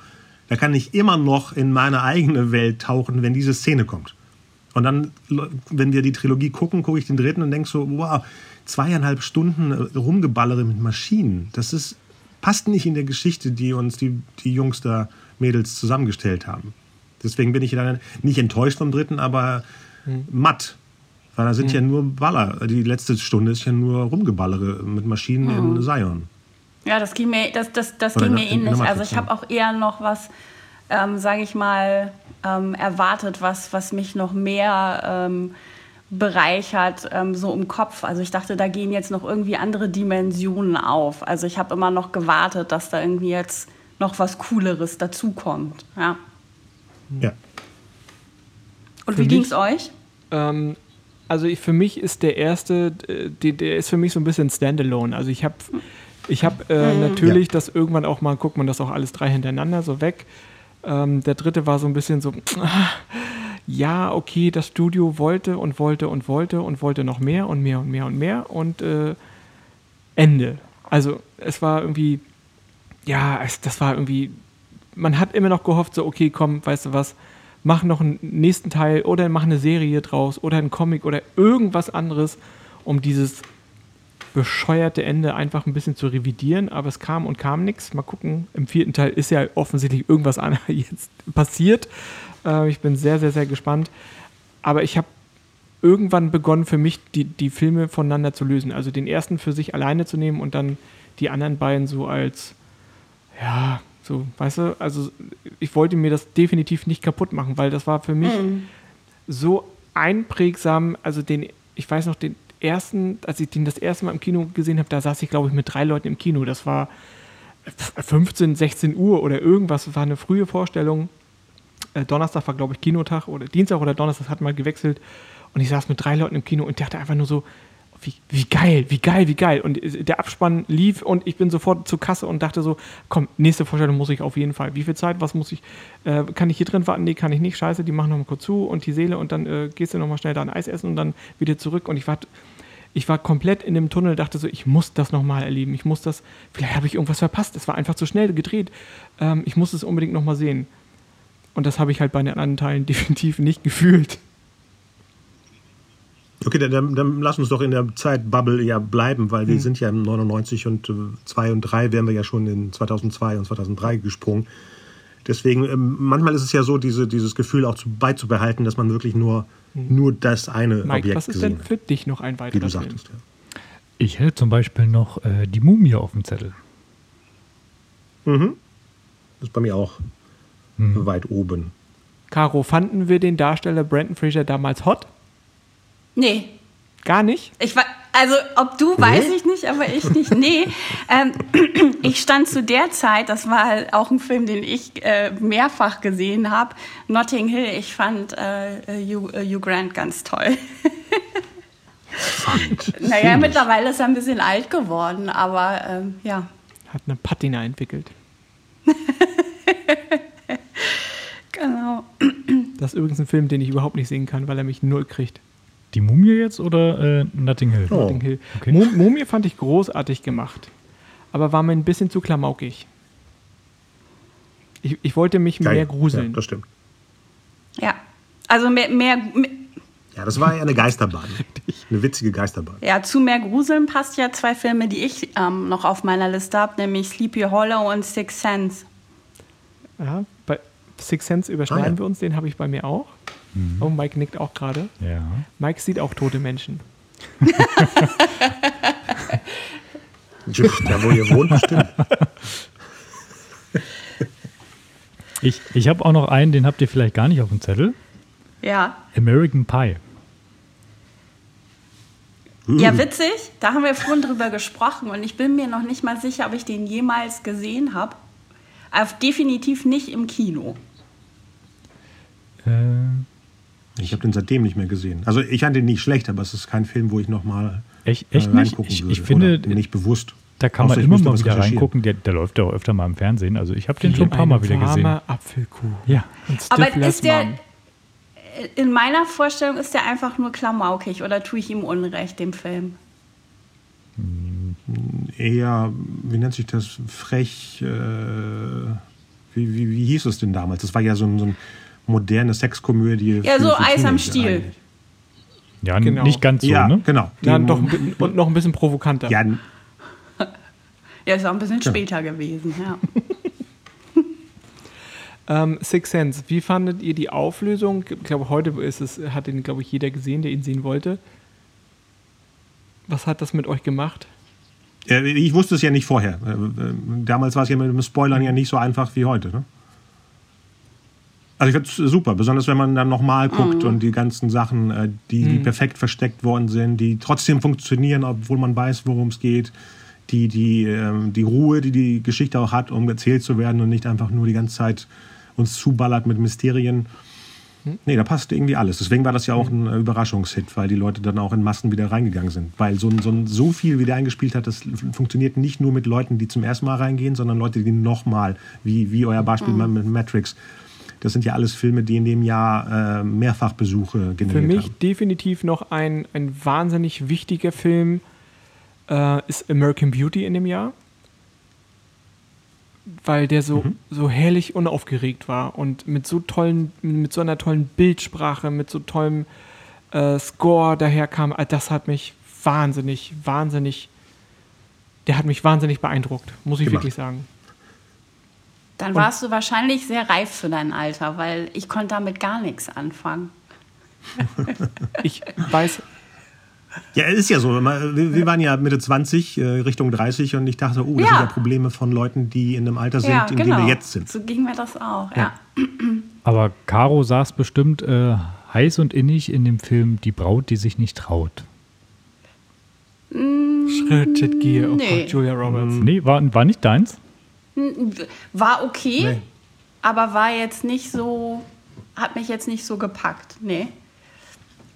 Da kann ich immer noch in meine eigene Welt tauchen, wenn diese Szene kommt. Und dann, wenn wir die Trilogie gucken, gucke ich den dritten und denke so, wow, zweieinhalb Stunden äh, rumgeballere mit Maschinen. Das ist, passt nicht in der Geschichte, die uns die, die Jungs da Mädels zusammengestellt haben. Deswegen bin ich dann nicht enttäuscht vom dritten, aber hm. matt. Weil da sind hm. ja nur Baller. Die letzte Stunde ist ja nur Rumgeballere mit Maschinen hm. in Zion. Ja, das ging mir, das, das, das ging mir ähnlich. Also ich habe auch eher noch was, ähm, sage ich mal, ähm, erwartet, was, was mich noch mehr ähm, bereichert, ähm, so im Kopf. Also ich dachte, da gehen jetzt noch irgendwie andere Dimensionen auf. Also ich habe immer noch gewartet, dass da irgendwie jetzt noch was Cooleres dazukommt. Ja. ja. Und für wie ging es euch? Ähm, also ich, für mich ist der erste, äh, der, der ist für mich so ein bisschen Standalone. Also ich habe ich hab, äh, mhm. natürlich ja. das irgendwann auch mal, guckt man das auch alles drei hintereinander so weg. Ähm, der dritte war so ein bisschen so, (tsk) ja, okay, das Studio wollte und wollte und wollte und wollte noch mehr und mehr und mehr und mehr und äh, Ende. Also es war irgendwie ja, es, das war irgendwie, man hat immer noch gehofft, so, okay, komm, weißt du was, mach noch einen nächsten Teil oder mach eine Serie draus oder einen Comic oder irgendwas anderes, um dieses bescheuerte Ende einfach ein bisschen zu revidieren, aber es kam und kam nichts. Mal gucken, im vierten Teil ist ja offensichtlich irgendwas (laughs) jetzt passiert. Äh, ich bin sehr, sehr, sehr gespannt. Aber ich habe irgendwann begonnen, für mich die, die Filme voneinander zu lösen. Also den ersten für sich alleine zu nehmen und dann die anderen beiden so als ja, so, weißt du, also ich wollte mir das definitiv nicht kaputt machen, weil das war für mich mhm. so einprägsam, also den, ich weiß noch, den ersten, als ich den das erste Mal im Kino gesehen habe, da saß ich, glaube ich, mit drei Leuten im Kino. Das war 15, 16 Uhr oder irgendwas, das war eine frühe Vorstellung. Äh, Donnerstag war, glaube ich, Kinotag oder Dienstag oder Donnerstag hat mal gewechselt. Und ich saß mit drei Leuten im Kino und dachte einfach nur so, wie, wie geil, wie geil, wie geil. Und der Abspann lief und ich bin sofort zur Kasse und dachte so, komm, nächste Vorstellung muss ich auf jeden Fall. Wie viel Zeit, was muss ich, äh, kann ich hier drin warten? Nee, kann ich nicht, scheiße, die machen nochmal kurz zu und die Seele und dann äh, gehst du nochmal schnell da ein Eis essen und dann wieder zurück. Und ich war, ich war komplett in dem Tunnel, dachte so, ich muss das nochmal erleben, ich muss das, vielleicht habe ich irgendwas verpasst, es war einfach zu schnell gedreht. Ähm, ich muss es unbedingt nochmal sehen. Und das habe ich halt bei den anderen Teilen (laughs) definitiv nicht gefühlt. Okay, dann, dann, lass uns doch in der Zeitbubble ja bleiben, weil wir hm. sind ja im 99 und 2 äh, und 3 wären wir ja schon in 2002 und 2003 gesprungen. Deswegen, ähm, manchmal ist es ja so, diese, dieses Gefühl auch zu, beizubehalten, dass man wirklich nur, hm. nur das eine Mike, Objekt was ist denn für dich noch ein weiterer Wie du sagtest, ja. Ich hätte zum Beispiel noch äh, die Mumie auf dem Zettel. Mhm. Das ist bei mir auch mhm. weit oben. Caro, fanden wir den Darsteller Brandon Fraser damals hot? Nee. Gar nicht? Ich war, also ob du, nee? weiß ich nicht, aber ich nicht. Nee. ähm, (clears throat) ich stand zu der Zeit, das war halt auch ein Film, den ich äh, mehrfach gesehen habe, Notting Hill. Ich fand äh, Hugh, äh, Hugh Grant ganz toll. fand. (laughs) Naja, mittlerweile ist er ein bisschen alt geworden, aber ähm, ja. Hat eine Patina entwickelt. (laughs) genau. Das ist übrigens ein Film, den ich überhaupt nicht sehen kann, weil er mich null kriegt. Die Mumie jetzt oder äh, Notting Hill? Oh. Notting Hill. Okay. Mumie fand ich großartig gemacht, aber war mir ein bisschen zu klamaukig. Ich, ich wollte mich Geil. mehr gruseln. Ja, das stimmt. Ja, also mehr, mehr, mehr ja, das war ja eine Geisterbahn. (laughs) Eine witzige Geisterbahn. Ja, zu mehr Gruseln passt ja zwei Filme, die ich ähm, noch auf meiner Liste habe, nämlich Sleepy Hollow und Six Sense. Ja, bei Six Sense überschneiden ah, ja. wir uns, den habe ich bei mir auch. Mhm. Oh, Mike nickt auch gerade. Ja. Mike sieht auch tote Menschen. da, wo ihr wohnt, bestimmt. Ich, ich habe auch noch einen, den habt ihr vielleicht gar nicht auf dem Zettel. Ja. American Pie. Ja, witzig. Da haben wir vorhin drüber gesprochen und ich bin mir noch nicht mal sicher, ob ich den jemals gesehen habe. Aber definitiv nicht im Kino. Äh, Ich habe den seitdem nicht mehr gesehen. Also ich fand den nicht schlecht, aber es ist kein Film, wo ich nochmal echt, echt nicht. Ich, ich finde, nicht bewusst. da kann Außer man ich immer mal wieder reingucken. Der, der läuft ja auch öfter mal im Fernsehen. Also ich habe den schon ein paar Mal wieder gesehen. warme Apfelkuh. Ja. Aber ist der, Mom. in meiner Vorstellung ist der einfach nur klamaukig oder tue ich ihm Unrecht, dem Film? Eher, wie nennt sich das, frech, äh, wie, wie, wie hieß es denn damals? Das war ja so, ein, so eine moderne Sexkomödie. Ja, so Eis am Stiel. eigentlich. Ja, Genau. nicht ganz so, ja, ne? genau. Ja, doch, und noch ein bisschen provokanter. Ja, (laughs) Ja, ist auch ein bisschen später gewesen, ja. (laughs) Ähm, Six Sense, wie fandet ihr die Auflösung? Ich glaube, heute ist es, hat ihn, glaube ich, jeder gesehen, der ihn sehen wollte. Was hat das mit euch gemacht? Ich wusste es ja nicht vorher. Äh, äh, Damals war es ja mit dem Spoilern ja nicht so einfach wie heute. Ne? Also ich finde es super, besonders wenn man dann nochmal guckt und die ganzen Sachen, äh, die, die perfekt versteckt worden sind, die trotzdem funktionieren, obwohl man weiß, worum es geht. Die, die, ähm, die Ruhe, die die Geschichte auch hat, um erzählt zu werden und nicht einfach nur die ganze Zeit uns zuballert mit Mysterien. Nee, da passt irgendwie alles. Deswegen war das ja auch ein äh, Überraschungshit, weil die Leute dann auch in Massen wieder reingegangen sind. Weil so, so, so viel, wie der eingespielt hat, das funktioniert nicht nur mit Leuten, die zum ersten Mal reingehen, sondern Leute, die nochmal, wie, wie euer Beispiel mit Matrix. Das sind ja alles Filme, die in dem Jahr äh, Mehrfachbesuche generiert Für mich haben. definitiv noch ein, ein wahnsinnig wichtiger Film äh, ist American Beauty in dem Jahr. Weil der so, Mhm. so herrlich unaufgeregt war und mit so tollen, mit so einer tollen Bildsprache, mit so tollem äh, Score daherkam. Äh, Das hat mich wahnsinnig, wahnsinnig, der hat mich wahnsinnig beeindruckt, muss ich Gemacht. wirklich sagen. Dann warst du wahrscheinlich sehr reif für dein Alter, weil ich konnte damit gar nichts anfangen. (laughs) Ich weiß, Ja, ist ja so. Wir waren ja Mitte 20, äh, Richtung 30 und ich dachte, oh, das Ja. sind ja Probleme von Leuten, die in einem Alter sind, ja, in genau. dem wir jetzt sind. So ging mir das auch, ja. Aber Caro saß bestimmt äh, heiß und innig in dem Film Die Braut, die sich nicht traut. Richard Gere, oh Nee. Gott, Julia Roberts. Nee, war, war nicht deins? War okay, Nee. aber war jetzt nicht so, hat mich jetzt nicht so gepackt. Nee.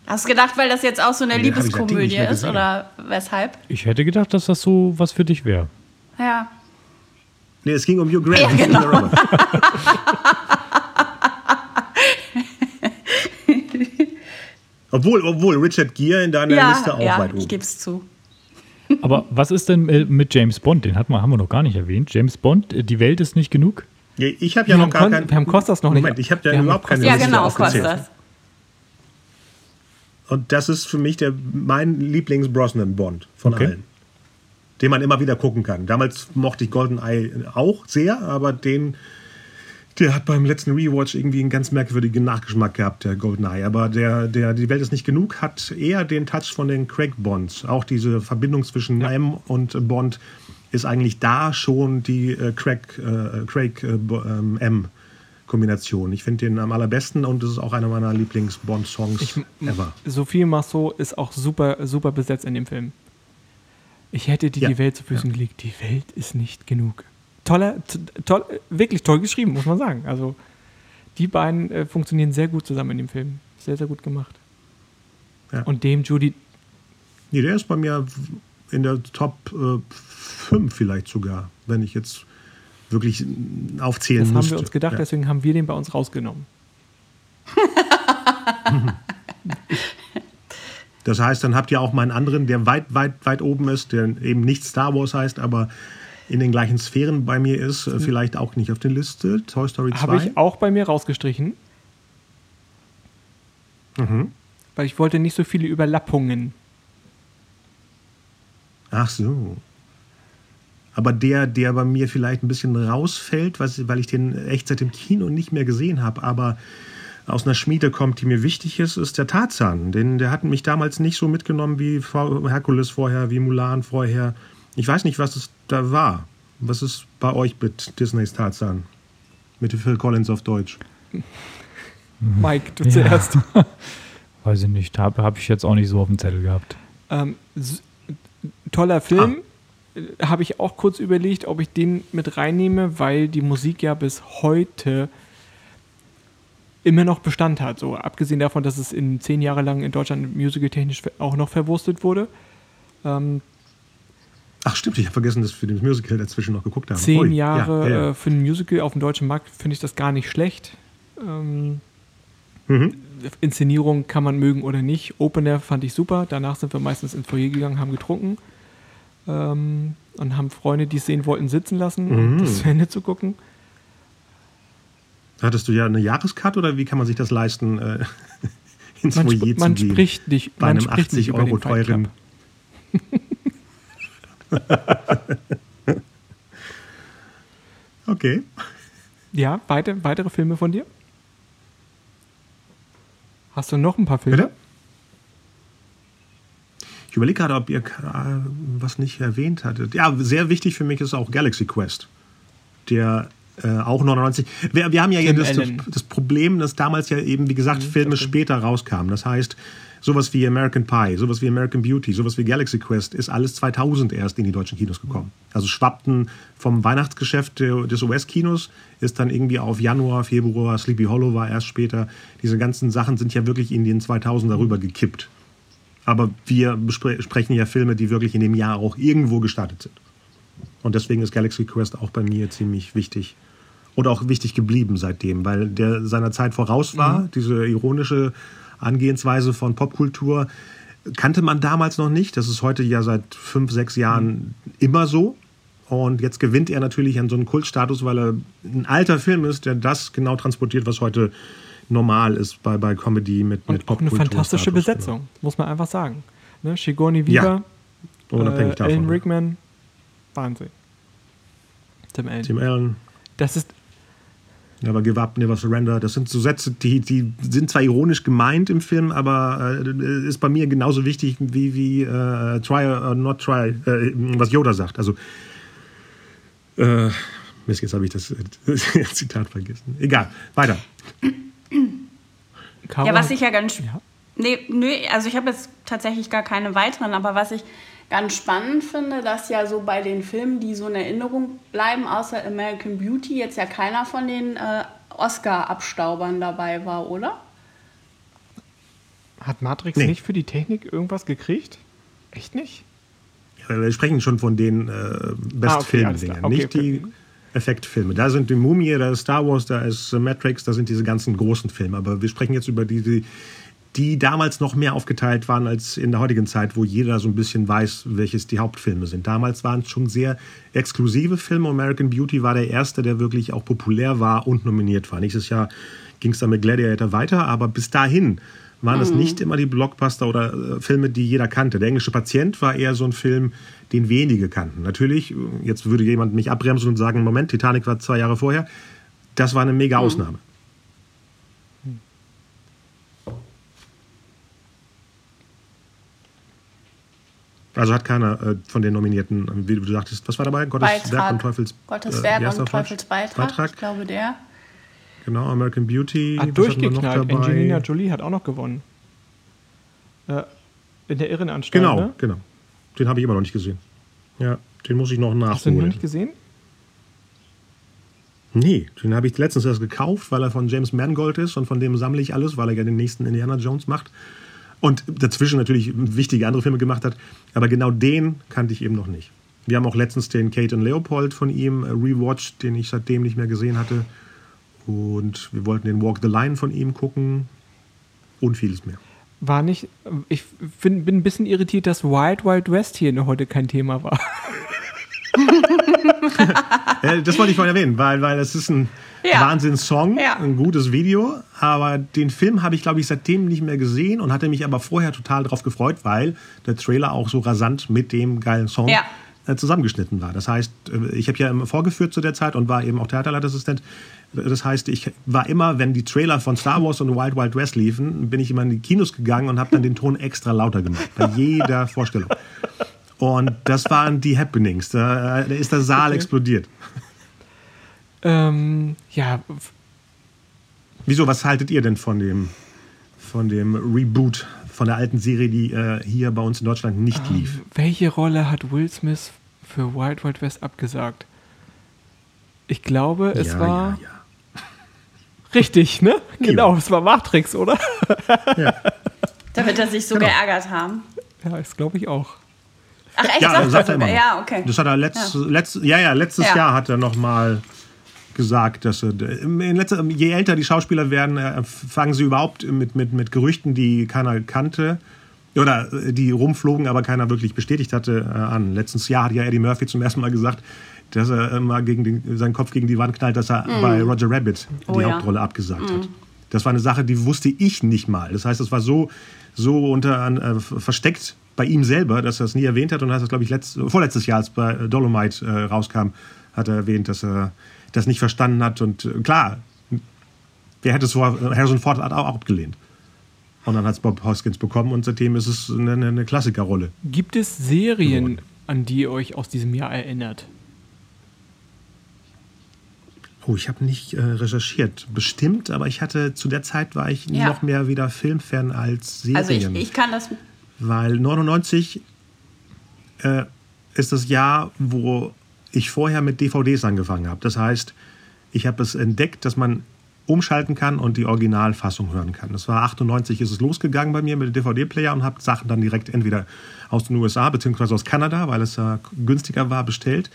Hast du gedacht, weil das jetzt auch so eine Nee, ich Liebeskomödie ist gesehen. oder weshalb? Ich hätte gedacht, dass das so was für dich wäre. Ja. Nee, es ging um Hugh Grant. Ja, genau. (laughs) Obwohl, obwohl Richard Gere in deiner Ja, Liste auch ja weit ich oben. gebe es zu. Aber was ist denn äh, mit James Bond? Den hat man, haben wir noch gar nicht erwähnt. James Bond, äh, die Welt ist nicht genug. Ja, Ich habe ja Wir noch haben gar keinen. wir haben Kostas noch nicht- Moment, ich habe ja wir überhaupt keine Ja, genau, aufgezählt. Kostas. Und das ist für mich der, mein Lieblings-Brosnan-Bond von Okay. allen. Den man immer wieder gucken kann. Damals mochte ich GoldenEye auch sehr, aber den, der hat beim letzten Rewatch irgendwie einen ganz merkwürdigen Nachgeschmack gehabt, der GoldenEye. Aber der, der, die Welt ist nicht genug, hat eher den Touch von den Craig-Bonds. Auch diese Verbindung zwischen M und Bond ist eigentlich da schon die äh, Craig, äh, Craig äh, ähm, M. Kombination. Ich finde den am allerbesten und es ist auch einer meiner Lieblings-Bond-Songs ever. Sophie Marceau ist auch super, super besetzt in dem Film. Ich hätte dir Ja. die Welt zu Füßen gelegt. Die Welt ist nicht genug. Toller, toll, wirklich toll geschrieben, muss man sagen. Also die beiden äh, funktionieren sehr gut zusammen in dem Film. Sehr, sehr gut gemacht. Ja. Und dem Judy, Nee, der ist bei mir in der Top äh, 5 vielleicht sogar, wenn ich jetzt wirklich äh, aufzählen das haben müsste. wir uns gedacht, ja. deswegen haben wir den bei uns rausgenommen. (laughs) Das heißt, dann habt ihr auch meinen anderen, der weit, weit, weit oben ist, der eben nicht Star Wars heißt, aber in den gleichen Sphären bei mir ist, äh, vielleicht auch nicht auf der Liste. Toy Story 2. Habe ich auch bei mir rausgestrichen. Mhm. Weil ich wollte nicht so viele Überlappungen. Ach so. Aber der, der bei mir vielleicht ein bisschen rausfällt, weil ich den echt seit dem Kino nicht mehr gesehen habe, aber aus einer Schmiede kommt, die mir wichtig ist, ist der Tarzan. Den, der hat mich damals nicht so mitgenommen wie Herkules vorher, wie Mulan vorher. Ich weiß nicht, was es da war. Was ist bei euch mit Disneys Tarzan? Mit Phil Collins auf Deutsch. (laughs) Mike, du Ja. zuerst. (laughs) Weiß ich nicht, habe hab ich jetzt auch nicht so auf dem Zettel gehabt. Ähm, toller Film. Ah. Habe ich auch kurz überlegt, ob ich den mit reinnehme, weil die Musik ja bis heute immer noch Bestand hat. So abgesehen davon, dass es in zehn Jahre lang in Deutschland musical-technisch auch noch verwurstet wurde. Ähm, Ach stimmt, ich habe vergessen, dass wir das Musical dazwischen noch geguckt haben. Zehn Ui, Jahre ja, ja. Äh, für ein Musical auf dem deutschen Markt finde ich das gar nicht schlecht. Ähm, mhm. Inszenierung kann man mögen oder nicht. Opener fand ich super. Danach sind wir meistens ins Foyer gegangen, haben getrunken ähm, und haben Freunde, die es sehen wollten, sitzen lassen, mhm. um das zu (laughs) Ende zu gucken. Hattest du ja eine Jahreskarte oder wie kann man sich das leisten, äh, (laughs) ins man Foyer sp man zu gehen? Spricht nicht, bei einem 80 Euro teuren. (laughs) okay. Ja, weite, weitere Filme von dir? Hast du noch ein paar Filme? Bitte? Ich überlege gerade, ob ihr was nicht erwähnt hattet. Ja, sehr wichtig für mich ist auch Galaxy Quest. Der äh, auch 99. Wir, wir haben ja das, das, Problem, dass damals ja eben, wie gesagt, mhm, Filme später rauskamen. Das heißt, sowas wie American Pie, sowas wie American Beauty, sowas wie Galaxy Quest ist alles 2000 erst in die deutschen Kinos gekommen. Also schwappten vom Weihnachtsgeschäft des US-Kinos ist dann irgendwie auf Januar, Februar, Sleepy Hollow war erst später. Diese ganzen Sachen sind ja wirklich in den 2000er rüber gekippt. Aber wir besprechen ja Filme, die wirklich in dem Jahr auch irgendwo gestartet sind. Und deswegen ist Galaxy Quest auch bei mir ziemlich wichtig und auch wichtig geblieben seitdem, weil der seiner Zeit voraus war. Mhm. Diese ironische Angehensweise von Popkultur kannte man damals noch nicht. Das ist heute ja seit fünf, sechs Jahren mhm. immer so. Und jetzt gewinnt er natürlich an so einen Kultstatus, weil er ein alter Film ist, der das genau transportiert, was heute normal ist bei, bei Comedy mit, mit Popkultur. Eine fantastische genau. Besetzung, genau. muss man einfach sagen. Ne? Shigoni Viva, ja, unabhängig äh, davon. Alan Rickman, Wahnsinn. Tim Allen. Tim Allen. Das ist Never give up, never surrender. Das sind so Sätze, die, die sind zwar ironisch gemeint im Film, aber äh, ist bei mir genauso wichtig wie, wie äh, try or not try, äh, was Yoda sagt. Also, äh, Mist, jetzt habe ich das, das, (laughs) Zitat vergessen. Egal, weiter. Ja, was ich ja ganz. Ja. Nee, nö, also ich habe jetzt tatsächlich gar keine weiteren, aber was ich ganz spannend finde, dass ja so bei den Filmen, die so in Erinnerung bleiben, außer American Beauty, jetzt ja keiner von den äh, Oscar-Abstaubern dabei war, oder? Hat Matrix nee. nicht für die Technik irgendwas gekriegt? Echt nicht? Ja, wir sprechen schon von den äh, Best-Film-Dingen, ah, okay, okay, nicht okay. die Effektfilme. Da sind die Mumie, da ist Star Wars, da ist Matrix, da sind diese ganzen großen Filme. Aber wir sprechen jetzt über die, die die damals noch mehr aufgeteilt waren als in der heutigen Zeit, wo jeder so ein bisschen weiß, welches die Hauptfilme sind. Damals waren es schon sehr exklusive Filme. American Beauty war der erste, der wirklich auch populär war und nominiert war. Nächstes Jahr ging es dann mit Gladiator weiter, aber bis dahin waren es mhm. nicht immer die Blockbuster oder äh, Filme, die jeder kannte. Der englische Patient war eher so ein Film, den wenige kannten. Natürlich, jetzt würde jemand mich abbremsen und sagen, Moment, Titanic war zwei Jahre vorher. Das war eine mega mhm. Also hat keiner äh, von den Nominierten, wie du sagtest, was war dabei? Gottes Beitrag. Werk und Teufels Gottes äh, Werk und Teufels Beitrag. Beitrag. Ich glaube der. Genau, American Beauty. Hat durchgeknallt. Angelina Jolie hat auch noch gewonnen. Äh, in der Irrenanstalt. Genau, ne? genau. Den habe ich immer noch nicht gesehen. Ja, den muss ich noch nachholen. Hast du den noch nicht gesehen? Nee, den habe ich letztens erst gekauft, weil er von James Mangold ist und von dem sammle ich alles, weil er ja den nächsten Indiana Jones macht. Und dazwischen natürlich wichtige andere Filme gemacht hat. Aber genau den kannte ich eben noch nicht. Wir haben auch letztens den Kate und Leopold von ihm äh, rewatcht, den ich seitdem nicht mehr gesehen hatte. Und wir wollten den Walk the Line von ihm gucken und vieles mehr. War nicht, ich bin, bin ein bisschen irritiert, dass Wild Wild West hier heute kein Thema war. (laughs) das wollte ich vorhin erwähnen, weil, weil es ist ein ja. Wahnsinns-Song, ja. ein gutes Video, aber den Film habe ich, glaube ich, seitdem nicht mehr gesehen und hatte mich aber vorher total darauf gefreut, weil der Trailer auch so rasant mit dem geilen Song ja. Äh, zusammengeschnitten war. Das heißt, äh, ich habe ja immer vorgeführt zu der Zeit und war eben auch Theaterleitassistent. Das heißt, ich war immer, wenn die Trailer von Star Wars und Wild Wild West liefen, bin ich immer in die Kinos gegangen und habe dann den Ton extra lauter gemacht, bei jeder Vorstellung. Und das waren die Happenings. Da, da ist der Saal okay. explodiert. Ähm, ja. Wieso, was haltet ihr denn von dem, von dem Reboot von der alten Serie, die äh, hier bei uns in Deutschland nicht Ähm, lief. welche Rolle hat Will Smith für Wild Wild West abgesagt? Ich glaube, es ja, war ja, richtig, ne? Ja. Genau, es war Matrix, oder? Da wird er sich so Genau. geärgert haben. Ja, das glaube ich auch. Ach echt, Ja, sagt, sagt er er immer noch. Ja, okay. Das hat er letzt, letzt, ja, ja, letztes Ja. Jahr hat er noch mal gesagt, dass er, letzter, je älter die Schauspieler werden, äh, fangen sie überhaupt mit, mit, mit Gerüchten, die keiner kannte oder äh, die rumflogen, aber keiner wirklich bestätigt hatte, äh, an. Letztes Jahr hat ja Eddie Murphy zum ersten Mal gesagt, dass er immer gegen den, seinen Kopf gegen die Wand knallt, dass er bei Roger Rabbit die Oh ja. Hauptrolle abgesagt hat. Das war eine Sache, die wusste ich nicht mal. Das heißt, es war so, so unter, äh, versteckt bei ihm selber, dass er es nie erwähnt hat und hat es, glaube ich, letzt, vorletztes Jahr, als bei Dolomite äh, rauskam, hat er erwähnt, dass er das nicht verstanden hat. Und äh, klar, wer hätte es vor, Harrison Ford hat auch abgelehnt. Und dann hat es Bob Hoskins bekommen und seitdem ist es eine, eine Klassikerrolle. Gibt es Serien, an die ihr euch aus diesem Jahr erinnert? Oh, ich habe nicht äh, recherchiert. Bestimmt, aber ich hatte zu der Zeit war ich Ja. noch mehr wieder Filmfan als Serien. Also ich, ich kann das. Weil 99 äh, ist das Jahr, wo ich vorher mit DVDs angefangen habe. Das heißt, ich habe es entdeckt, dass man umschalten kann und die Originalfassung hören kann. Das war 98 ist es losgegangen bei mir mit dem DVD-Player und habe Sachen dann direkt entweder aus den USA bzw. aus Kanada, weil es ja günstiger war, bestellt.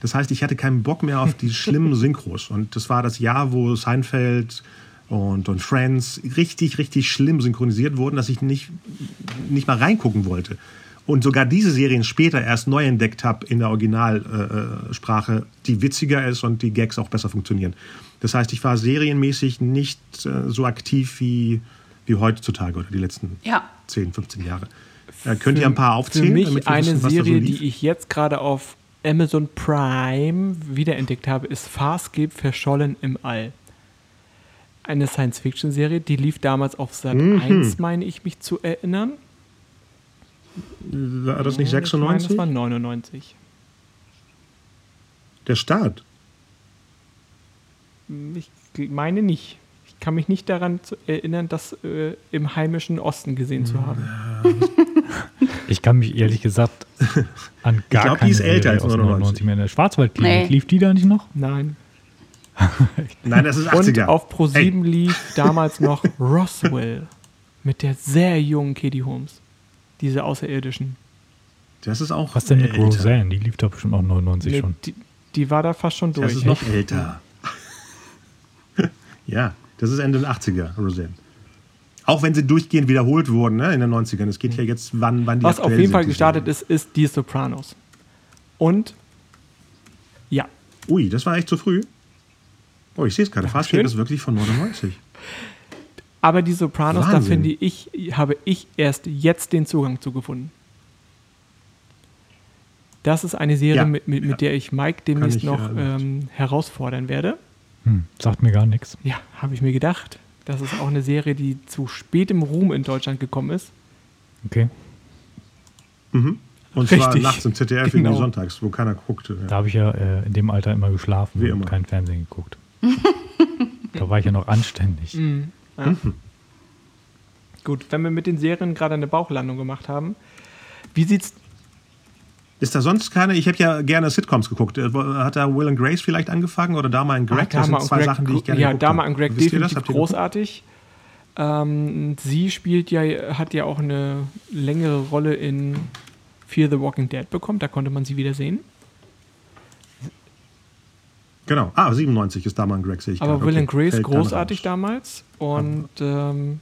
Das heißt, ich hatte keinen Bock mehr auf die schlimmen Synchros. Und das war das Jahr, wo Seinfeld und, und Friends richtig, richtig schlimm synchronisiert wurden, dass ich nicht, nicht mal reingucken wollte. Und sogar diese Serien später erst neu entdeckt habe in der Originalsprache, äh, Sprache, die witziger ist und die Gags auch besser funktionieren. Das heißt, ich war serienmäßig nicht äh, so aktiv wie, wie heutzutage oder die letzten Ja. 10, 15 Jahre. Äh, könnt ihr ein paar aufzählen? Für mich damit wir eine wissen, was da so Serie, lief? die ich jetzt gerade auf Amazon Prime wiederentdeckt habe, ist Farscape verschollen im All. Eine Science-Fiction-Serie, die lief damals auf Sat Mhm. 1, meine ich mich zu erinnern. War das nicht Ich meine, 96? das war 99. Der Start. Ich meine nicht. Ich kann mich nicht daran erinnern, das äh, im heimischen Osten gesehen zu haben. (laughs) Ich kann mich ehrlich gesagt an gar glaub, die keine ist älter Serie als aus 99 mehr. erinnern. Schwarzwaldklinik, Nee. lief die da nicht noch? Nein. (laughs) Nein, das ist 80er. Und auf Pro7 Hey, lief damals noch (laughs) Roswell mit der sehr jungen Katie Holmes. Diese Außerirdischen. das ist auch Was denn mit älter. Roseanne? Die lief doch bestimmt auch 99 Nee, schon. die, die war da fast schon durch. Das ist noch älter. (laughs) ja, das ist Ende der 80er, Roseanne. Auch wenn sie durchgehend wiederholt wurden ne, in den 90ern. Es geht ja jetzt, wann, wann die Was auf aktuell jeden sind, Fall gestartet ist, ist Die Sopranos. Und ja, Ui, das war echt zu früh. Oh, ich sehe es gerade. Schön. ist wirklich von 99. aber Die Sopranos, da Wahnsinn. finde ich, habe ich erst jetzt den Zugang zu gefunden. Das ist eine Serie, Ja, mit, mit, ja. mit der ich Mike demnächst ich, noch äh, ähm, herausfordern werde. Hm, sagt mir gar nichts. Ja, habe ich mir gedacht. Das ist auch eine Serie, die zu spätem Ruhm in Deutschland gekommen ist. Okay. Und zwar Richtig. nachts im ZDF Genau. irgendwie sonntags, wo keiner guckte. Da Ja. habe ich ja äh, in dem Alter immer geschlafen Wie und immer. kein Fernsehen geguckt. Da war ich ja noch anständig. Mhm. Gut, wenn wir mit den Serien gerade eine Bauchlandung gemacht haben, wie sieht's Ist da sonst keine? Ich habe ja gerne Sitcoms geguckt. Äh, Hat da Will and Grace vielleicht angefangen oder Dama und Greg? Ah, das sind Dama zwei Greg, Sachen, die ich gerne Ja, geguckt Dama habe. und Greg Wisst definitiv großartig. Ähm, sie spielt ja, hat ja auch eine längere Rolle in Fear the Walking Dead bekommen. Da konnte man sie wieder sehen. Genau. Ah, 97 ist Dama und Greg, sehe ich Aber. Will Okay. and Grace großartig damals. Und ähm,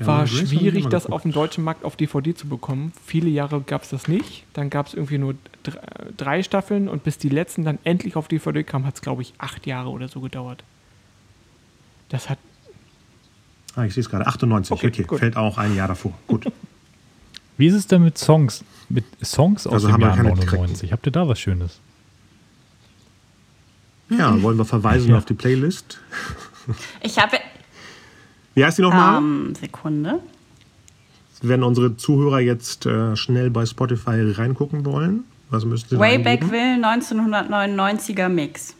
Ja, war schwierig, das geguckt. auf dem deutschen Markt auf DVD zu bekommen. Viele Jahre gab es das nicht. Dann gab es irgendwie nur dr- drei Staffeln und bis die letzten dann endlich auf DVD kamen, hat es, glaube ich, acht Jahre oder so gedauert. Das hat Ah, ich sehe es gerade. 98. Okay, Okay, fällt auch ein Jahr davor. Gut. (laughs) Wie ist es denn mit Songs? Mit Songs aus Also dem haben wir Jahr keine 99? Habt ihr da was Schönes? Ja, wollen wir verweisen Ja. auf die Playlist? Ich habe. Wie heißt die nochmal? Ähm, Sekunde. Wenn unsere Zuhörer jetzt äh, schnell bei Spotify reingucken wollen, was müssten sie? Wayback Will 1999er Mix.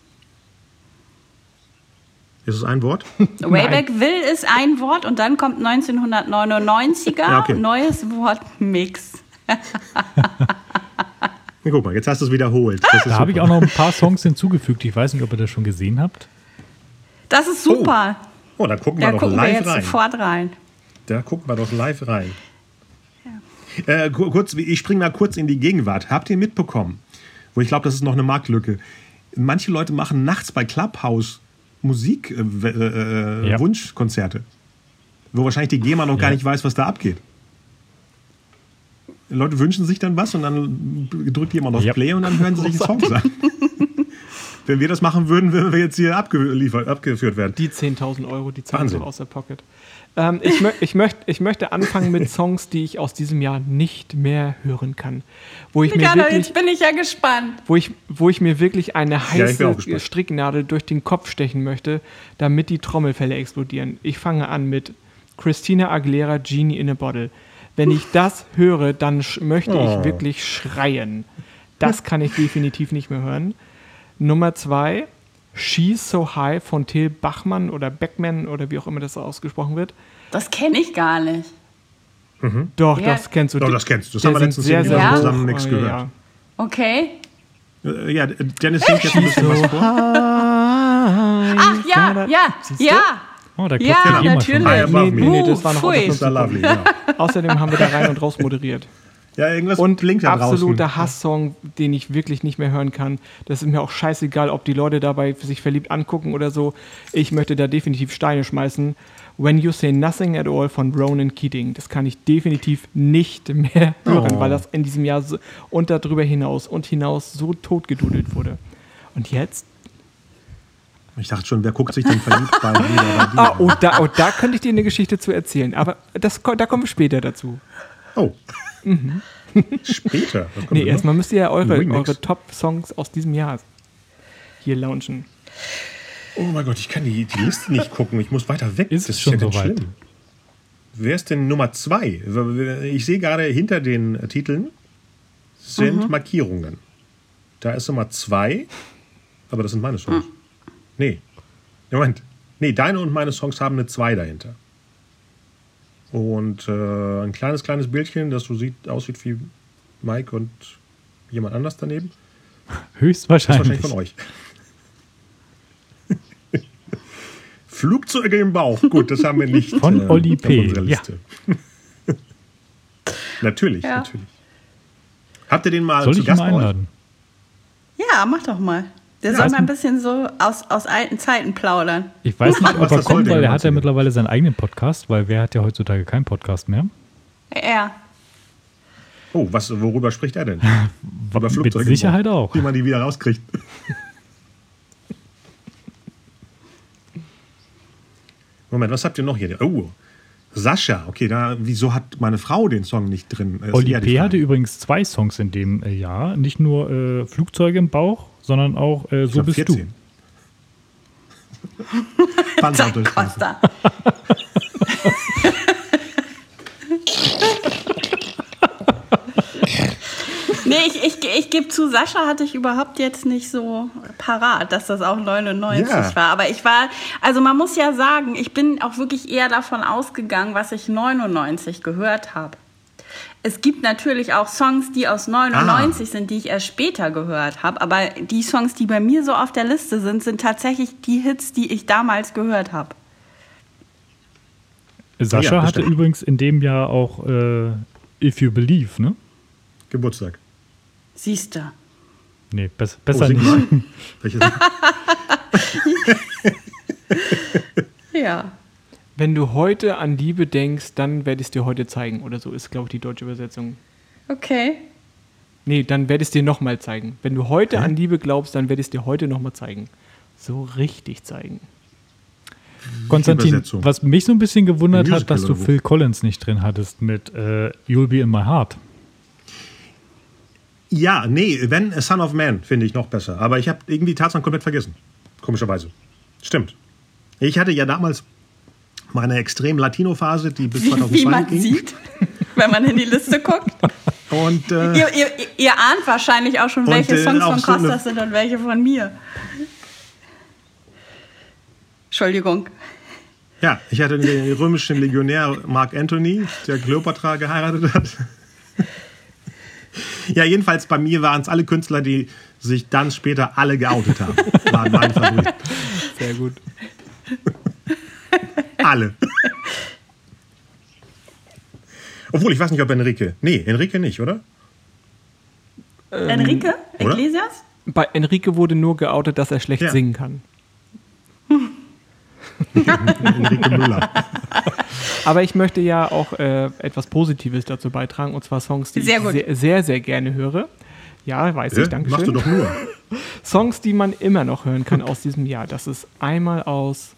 Ist es ein Wort? (laughs) Wayback Will ist ein Wort und dann kommt 1999er, Ja, okay. neues Wort Mix. (laughs) Na, guck mal, jetzt hast du es wiederholt. Das ist Da habe ich auch noch ein paar Songs hinzugefügt. Ich weiß nicht, ob ihr das schon gesehen habt. Das ist super. Oh, da gucken wir da doch gucken wir live jetzt rein. sofort rein. Da gucken wir doch live rein. Äh, ku- kurz, ich springe mal kurz in die Gegenwart. Habt ihr mitbekommen, wo ich glaube, das ist noch eine Marktlücke, manche Leute machen nachts bei Clubhouse Musik äh, w- äh, Ja. Wunschkonzerte, wo wahrscheinlich die GEMA noch gar Ja. nicht weiß, was da abgeht. Leute wünschen sich dann was und dann drückt jemand auf Ja. Play und dann hören sie sich die Songs an. Wenn wir das machen würden, würden wir jetzt hier abgeliefert, abgeführt werden. Die 10.000 Euro, die zahlen so aus der Pocket. Ähm, ich, mö ich, möcht, ich möchte anfangen mit (laughs) Songs, die ich aus diesem Jahr nicht mehr hören kann. Wo ich, mir Ja, wirklich, jetzt bin ich ja gespannt. wo, ich, wo ich mir wirklich eine heiße gespannt. Stricknadel durch den Kopf stechen möchte, damit die Trommelfälle explodieren. Ich fange an mit Christina Aguilera, Genie in a Bottle. Wenn ich das höre, dann möchte ich wirklich schreien. Das kann ich definitiv nicht mehr hören. Nummer zwei, She's So High von Till Bachmann oder Beckman oder wie auch immer das ausgesprochen wird. Das kenne ich gar nicht. Doch, Ja. das kennst du. Doch, das kennst du. Das haben wir letztens sehr, sehr hoch. zusammen nichts Oh, gehört. ja. Okay. Äh, Ja, Dennis singt jetzt ein bisschen was vor. Ach ja, ja, ja. Oh, da Ja, ja natürlich. Nee, nee, nee, das war noch Uh. Das war lovely, ja. (laughs) Außerdem haben wir da rein und raus moderiert. Ja, irgendwas Und blinkt da draußen. absoluter Hasssong, den ich wirklich nicht mehr hören kann. Das ist mir auch scheißegal, ob die Leute dabei sich verliebt angucken oder so. Ich möchte da definitiv Steine schmeißen. When You Say Nothing at All von Ronan Keating. Das kann ich definitiv nicht mehr hören, Oh. weil das in diesem Jahr so, und darüber hinaus und hinaus so totgedudelt wurde. Und jetzt? Ich dachte schon, wer guckt sich denn verliebt bei Lieder bei dir? Ah, oh, da, oh, da könnte ich dir eine Geschichte zu erzählen. Aber das, da kommen wir später dazu. Oh. Später. Das kommt Nee, erstmal müsst ihr ja eure, eure Top-Songs aus diesem Jahr hier launchen. Oh mein Gott, ich kann die, die Liste nicht gucken. Ich muss weiter weg. Ist das schon ja ganz soweit? schlimm. Wer ist denn Nummer zwei? Ich sehe gerade hinter den Titeln sind Mhm. Markierungen. Da ist Nummer zwei, aber das sind meine Songs. Mhm. Nee. Moment. Nee, deine und meine Songs haben eine zwei dahinter. Und äh, ein kleines, kleines Bildchen, das so sieht, aussieht wie Mike und jemand anders daneben. Das ist Höchstwahrscheinlich. wahrscheinlich von euch. (laughs) Flugzeuge im Bauch. Gut, das haben wir nicht Von äh, Oli auf P. unserer Ja. Liste. (laughs) natürlich, Ja. natürlich. Habt ihr den mal Soll zu ich ihn Gast mal einladen? Ja, mach doch mal. Der soll mal ein bisschen so aus, aus alten Zeiten plaudern. Ich weiß nicht, Was (laughs) ob er kommt, weil er hat ja mittlerweile seinen eigenen Podcast, weil wer hat ja heutzutage keinen Podcast mehr? Ja. Oh, was, worüber spricht er denn? (laughs) Über Mit Sicherheit auch. Wie man die wieder rauskriegt. (laughs) Moment, was habt ihr noch hier? Oh, Sascha. Okay, da, wieso hat meine Frau den Song nicht drin? Ist Oli P. Hatte übrigens zwei Songs in dem äh, Jahr. Nicht nur äh, Flugzeuge im Bauch, sondern auch äh, So bist 14. Panzer durch. Costa. (laughs) nee, ich, ich, ich gebe zu, Sascha hatte ich überhaupt jetzt nicht so parat, dass das auch 99 Ja. war. Aber ich war, also man muss ja sagen, ich bin auch wirklich eher davon ausgegangen, was ich 99 gehört habe. Es gibt natürlich auch Songs, die aus 99 sind, die ich erst später gehört habe. Aber die Songs, die bei mir so auf der Liste sind, sind tatsächlich die Hits, die ich damals gehört habe. Sascha Ja, hatte übrigens in dem Jahr auch äh, If You Believe, ne? Geburtstag. Siehst du. Nee, bess Oh, besser sing nicht. (laughs) Welches? (laughs) Ja. Wenn du heute an Liebe denkst, dann werde ich es dir heute zeigen. Oder so ist, glaube ich, die deutsche Übersetzung. Okay. Nee, dann werde ich es dir nochmal zeigen. Wenn du heute an Liebe glaubst, dann werde ich es dir heute nochmal zeigen. So richtig zeigen. Konstantin, was mich so ein bisschen gewundert Musical hat, dass du? Phil Collins nicht drin hattest mit äh, You'll Be in My Heart. Ja, nee, wenn A Son of Man finde ich noch besser. Aber ich habe irgendwie die Tatsachen komplett vergessen. Komischerweise. Stimmt. Ich hatte ja damals meine extrem Latino-Phase, die bis Wie, 2002 wie man ging. sieht, wenn man in die Liste guckt. Und äh, Ihr, ihr, ihr ahnt wahrscheinlich auch schon, Und, welche äh, Songs von so Costas sind und welche von mir. Entschuldigung. Ja, ich hatte den römischen Legionär Mark Antony, der Kleopatra geheiratet hat. Ja, jedenfalls bei mir waren es alle Künstler, die sich dann später alle geoutet haben. Waren Favoriten. Sehr gut. Alle. Obwohl, ich weiß nicht, ob Enrique. Nee, Enrique nicht, oder? Enrique oder? Iglesias? Bei Enrique wurde nur geoutet, dass er schlecht Ja. singen kann. (laughs) Enrique Müller. Aber ich möchte ja auch äh, etwas Positives dazu beitragen, und zwar Songs, die Sehr ich sehr, sehr, sehr gerne höre. Ja, weiß ich, Ja, danke machst du schön. doch nur. (laughs) Songs, die man immer noch hören kann (laughs) aus diesem Jahr. Das ist einmal aus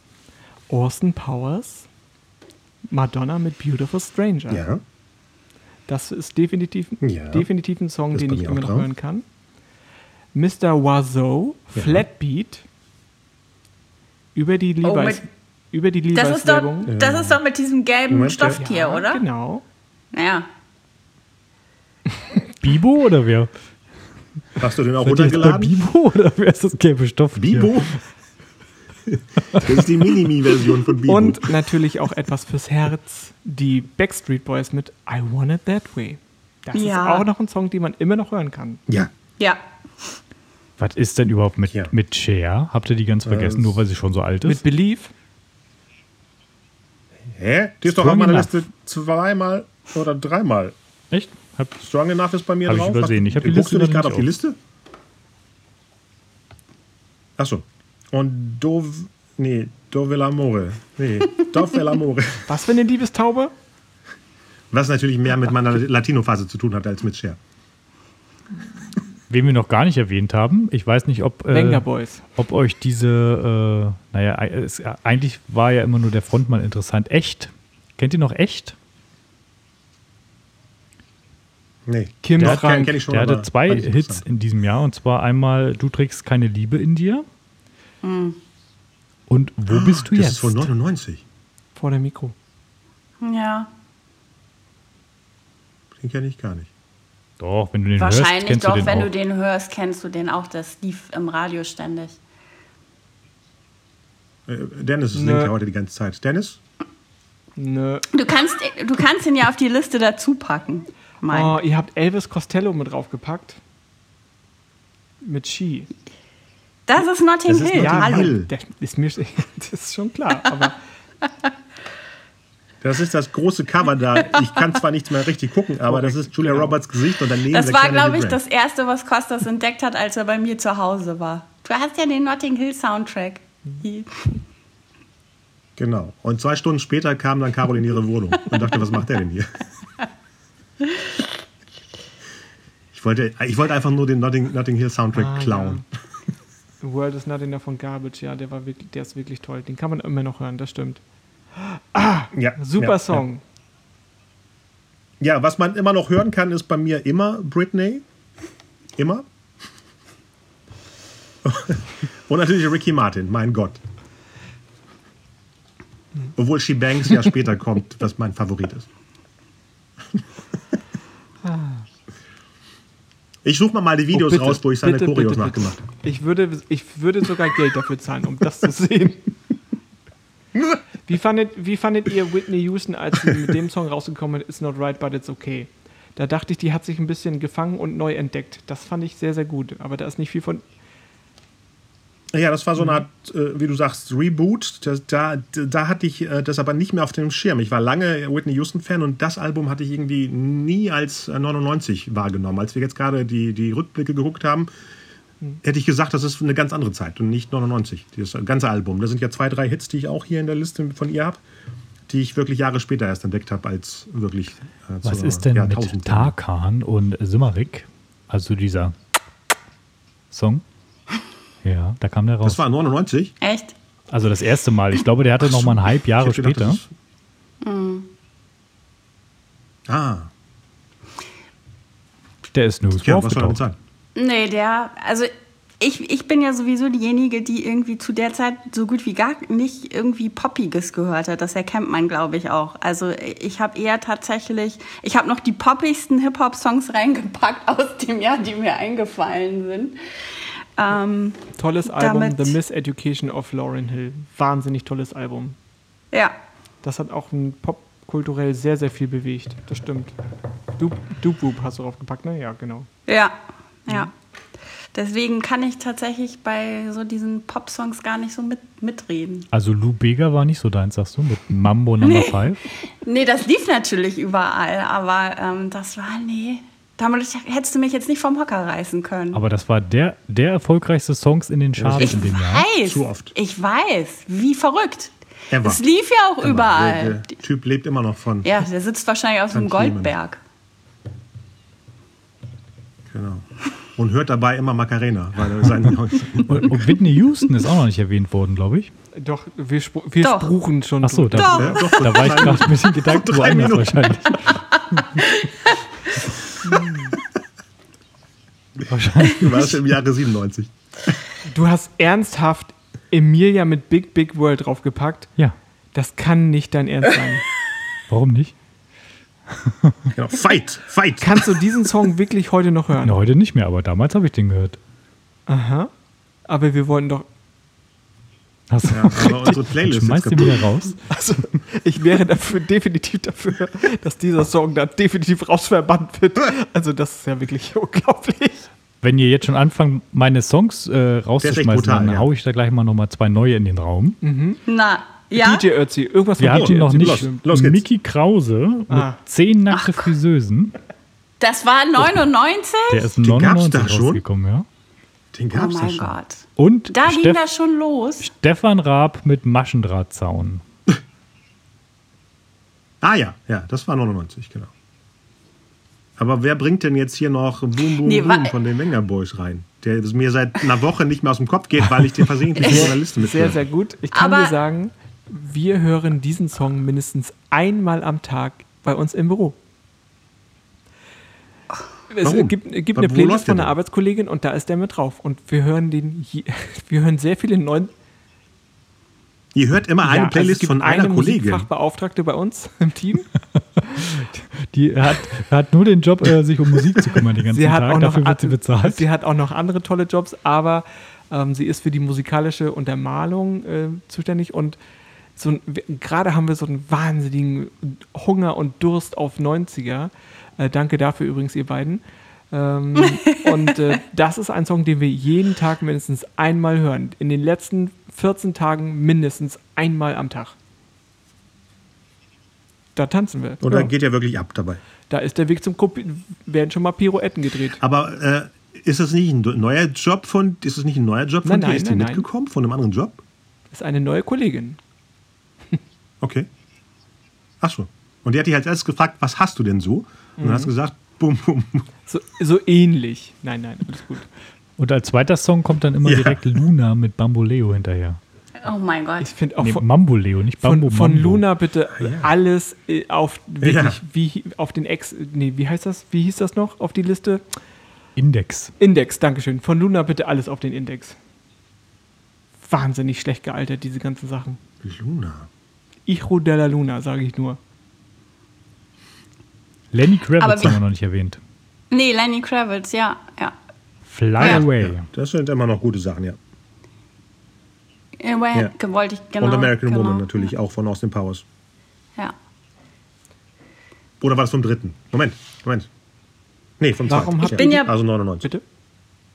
Austin Powers, Madonna mit Beautiful Stranger. Ja. Das ist definitiv, Ja. definitiv ein Song, Das den ich immer noch drauf. hören kann. Mr. Wazo, Ja. Flatbeat, über die Oh, Levi's, mit- über die Das ist, doch, Levi's-Werbung. das ist doch mit diesem gelben Moment, Stofftier, Ja, oder? Genau. Ja. (laughs) Bibo oder wer? Hast du den auch bei runtergeladen? Bibo oder wer ist das gelbe Stoff? Bibo? Das ist die Minimi-Version von Bibo. Und natürlich auch etwas fürs Herz, die Backstreet Boys mit I Want It That Way. Das Ja. ist auch noch ein Song, den man immer noch hören kann. ja. Ja. Was ist denn überhaupt mit, Ja. mit Cher? Habt ihr die ganz vergessen, Äh, nur weil sie schon so alt Mit ist? Believe, Hä? Die ist doch Strong auf meiner. Liste zweimal oder dreimal. Echt? Hab, Strong Enough ist bei mir Hab ich drauf. übersehen. Ich hab die Guckst Liste du nicht gerade auf die Liste? Achso. Und Dov... Nee, Dove l'amore. Nee, Dove l'amore. (laughs) was für eine Liebestaube? Was natürlich mehr mit meiner Latino-Phase zu tun hat als mit Cher. wen wir noch gar nicht erwähnt haben, ich weiß nicht, ob, äh, Boys. ob euch diese, äh, naja, es, eigentlich war ja immer nur der Frontmann interessant. Echt? Kennt ihr noch Echt? Nee. Kim Der hat- Frank. kenn ich schon, Der hatte zwei Hits in diesem Jahr und zwar einmal Du trägst keine Liebe in dir. Und wo bist du Ah, Das jetzt? ist von 99. Vor dem Mikro. Ja. Den kenne ich gar nicht. Doch, wenn du den hörst, Wahrscheinlich kennst doch, du den wenn auch. du den hörst, kennst du den auch. Das lief im Radio ständig. Äh, Dennis singt ja heute die ganze Zeit. Dennis? Nö. Du kannst, du kannst ihn ja auf die Liste dazu packen. Mein. Oh, ihr habt Elvis Costello mit draufgepackt. Mit Ski. Das ist Notting Das ist Hill. Notting Hallo. Hill. Der ist mir (laughs) das ist schon klar, aber (laughs) Das ist das große Cover da. Ich kann zwar nichts mehr richtig gucken, aber das ist Julia Roberts Gesicht und daneben Das war, glaube ich, das erste, was Kostas entdeckt hat, als er bei mir zu Hause war. Du hast ja den Notting Hill Soundtrack. Genau. Und zwei Stunden später kam dann Carol in ihre Wohnung und dachte, was macht der denn hier? (laughs) Ich wollte, ich wollte einfach nur den Notting, Notting Hill Soundtrack Ah, klauen. The World is not enough von Garbage, ja, der war wirklich, der ist wirklich toll. Den kann man immer noch hören, das stimmt. Ja, Super ja, Song. Ja. ja, was man immer noch hören kann, ist bei mir immer Britney. Immer. (laughs) Und natürlich Ricky Martin, mein Gott. Obwohl She Bangs ja später kommt, was mein Favorit ist. Ich suche mal, mal die Videos Oh, bitte, raus, wo ich seine bitte, Choreos bitte, nachgemacht habe. Ich würde, ich würde sogar Geld dafür zahlen, um das zu sehen. Wie fandet, wie fandet ihr Whitney Houston, als sie mit dem Song rausgekommen ist, It's Not Right, But It's Okay? Da dachte ich, die hat sich ein bisschen gefangen und neu entdeckt. Das fand ich sehr, sehr gut. Aber da ist nicht viel von. Ja, das war so Mhm. eine Art, äh, wie du sagst, Reboot. Das, da, da hatte ich äh, das aber nicht mehr auf dem Schirm. Ich war lange Whitney Houston-Fan und das Album hatte ich irgendwie nie als äh, 99 wahrgenommen. Als wir jetzt gerade die, die Rückblicke geguckt haben, Mhm. hätte ich gesagt, das ist eine ganz andere Zeit und nicht 99. Das ganze Album. Da sind ja zwei, drei Hits, die ich auch hier in der Liste von ihr habe, die ich wirklich Jahre später erst entdeckt habe, als wirklich. Äh, Was zur ist denn mit Jahrtausendwende. Tarkan und Simmerik? Also dieser Song? Ja, da kam der raus. Das war 99. Echt? also das erste Mal. Ich glaube, der hatte noch mal ein halb Jahre gedacht, später. ist- Ah, Der ist nirgendwo ja, was soll damit aufgetaucht. sein? Nee, der, also ich, ich bin ja sowieso diejenige, die irgendwie zu der Zeit so gut wie gar nicht irgendwie Poppiges gehört hat. Das erkennt man, glaube ich, auch. Also ich habe eher tatsächlich, ich habe noch die poppigsten Hip-Hop-Songs reingepackt aus dem Jahr, die mir eingefallen sind. Ähm, Tolles Album, The Miseducation of Lauryn Hill. Wahnsinnig tolles Album. ja. Das hat auch ein popkulturell sehr, sehr viel bewegt. Das stimmt. Doop Doop Woop hast du draufgepackt, ne? Ja, genau. Ja, ja. Deswegen kann ich tatsächlich bei so diesen Pop-Songs gar nicht so mit, mitreden. Also Lou Bega war nicht so deins, sagst du, mit Mambo Number 5? Nee, das lief natürlich überall, aber ähm, das war, nee. Damit hättest du mich jetzt nicht vom Hocker reißen können. Aber das war der, der erfolgreichste Songs in den Charts ich in dem Jahr. weiß, Zu oft. ich weiß, wie verrückt. Ever. Es lief ja auch Immer. überall. Der, der Typ lebt immer noch von. Ja, der sitzt wahrscheinlich auf so einem. Goldberg. Genau. Und hört dabei immer Macarena, weil sein (laughs) Und, und Whitney Houston ist auch noch nicht erwähnt worden, glaube ich. Doch, wir, spru wir Doch. spruchen schon. Achso, da, Ja, da war ich gerade ein bisschen Gedanken woanders wahrscheinlich. (laughs) wahrscheinlich. war das im Jahre 97. Du hast ernsthaft Emilia mit Big Big World draufgepackt. Ja, Das kann nicht dein Ernst sein. (laughs) warum nicht? (laughs) Genau. Fight, fight. Kannst du diesen Song wirklich heute noch hören? Na, heute nicht mehr, aber damals habe ich den gehört. Aha. Aber wir wollten doch. Hast du Ja, aber unsere Playlist ist schmeißt den wieder raus? (laughs) Also, ich wäre dafür definitiv dafür, dass dieser Song da definitiv rausverbannt wird. Also, das ist ja wirklich unglaublich. Wenn ihr jetzt schon anfangt, meine Songs äh, rauszuschmeißen, brutal, dann ja. hau ich da gleich mal nochmal zwei neue in den Raum. Na, ja. DJ Ötzi, irgendwas Wir hatten noch Ötzi. nicht los, los geht's. Mickey Krause mit Ah. zehn nackte Friseusen. Das war 99? Der ist Den gab's 99 da schon? rausgekommen, ja. Den Oh gab's da mein schon. Gott. Und Da ging Steff das schon los. Stefan Raab mit Maschendrahtzaun. (laughs) Ah ja, ja, das war 99, genau. Aber wer bringt denn jetzt hier noch Boom Boom Nee, Boom von den Wenger Boys rein? Der mir seit einer Woche nicht mehr aus dem Kopf geht, weil ich den versehentlich in meiner Liste mit Sehr, sehr gut. Ich kann Aber- dir sagen, wir hören diesen Song mindestens einmal am Tag bei uns im Büro. Es Warum? gibt, gibt eine Playlist der von einer denn? Arbeitskollegin und da ist der mit drauf. Und wir hören den, (laughs) wir hören sehr viele neuen. Ihr hört immer eine Ja, also es Playlist gibt von einer eine Kollegin. Musikfachbeauftragte bei uns im Team. (laughs) Die hat, hat nur den Job, äh, sich um Musik zu kümmern den ganzen Sie hat, Tag. auch noch, Dafür wird sie bezahlt. sie hat auch noch andere tolle Jobs, aber ähm, sie ist für die musikalische Untermalung äh, zuständig und so gerade haben wir so einen wahnsinnigen Hunger und Durst auf 90er. Äh, danke dafür übrigens, ihr beiden. Ähm, (laughs) und äh, das ist ein Song, den wir jeden Tag mindestens einmal hören. In den letzten 14 Tagen mindestens einmal am Tag. Da tanzen wir. Oder ja. geht ja wirklich ab dabei. Da ist der Weg zum Kup werden schon mal Pirouetten gedreht. Aber äh, ist das nicht ein neuer Job von, ist das nicht ein neuer Job von Nein, dir? nein, Ist die nein, nein. mitgekommen von einem anderen Job? Das ist eine neue Kollegin. (laughs) Okay. Ach so. Und die hat dich als erstes gefragt, was hast du denn so? Und dann hast du gesagt, bum, bum. So, so ähnlich. Nein, nein, alles gut. Und als zweiter Song kommt dann immer Ja. direkt Luna mit Bamboleo hinterher. Oh mein Gott. Ich finde auch Nee, von, Mamboleo, nicht Bambo von, von Mambo. Luna bitte alles äh, auf wirklich, Ja. wie auf den Ex, nee, wie heißt das? Wie hieß das noch auf die Liste? Index. Index, Dankeschön. Von Luna bitte alles auf den Index. Wahnsinnig schlecht gealtert, diese ganzen Sachen. Luna. Hijo de la Luna, sage ich nur. Lenny Kravitz haben wir noch nicht erwähnt. Nee, Lenny Kravitz, ja, ja. Fly Ja. Away. Das sind immer noch gute Sachen, ja. Well, Ja. Wollte ich genau. Und American genau. Woman natürlich auch von Austin Powers. Ja. Oder war das vom dritten? Moment, Moment. Nee, vom Warum zweiten. ihr bin ja- also 99. Bitte?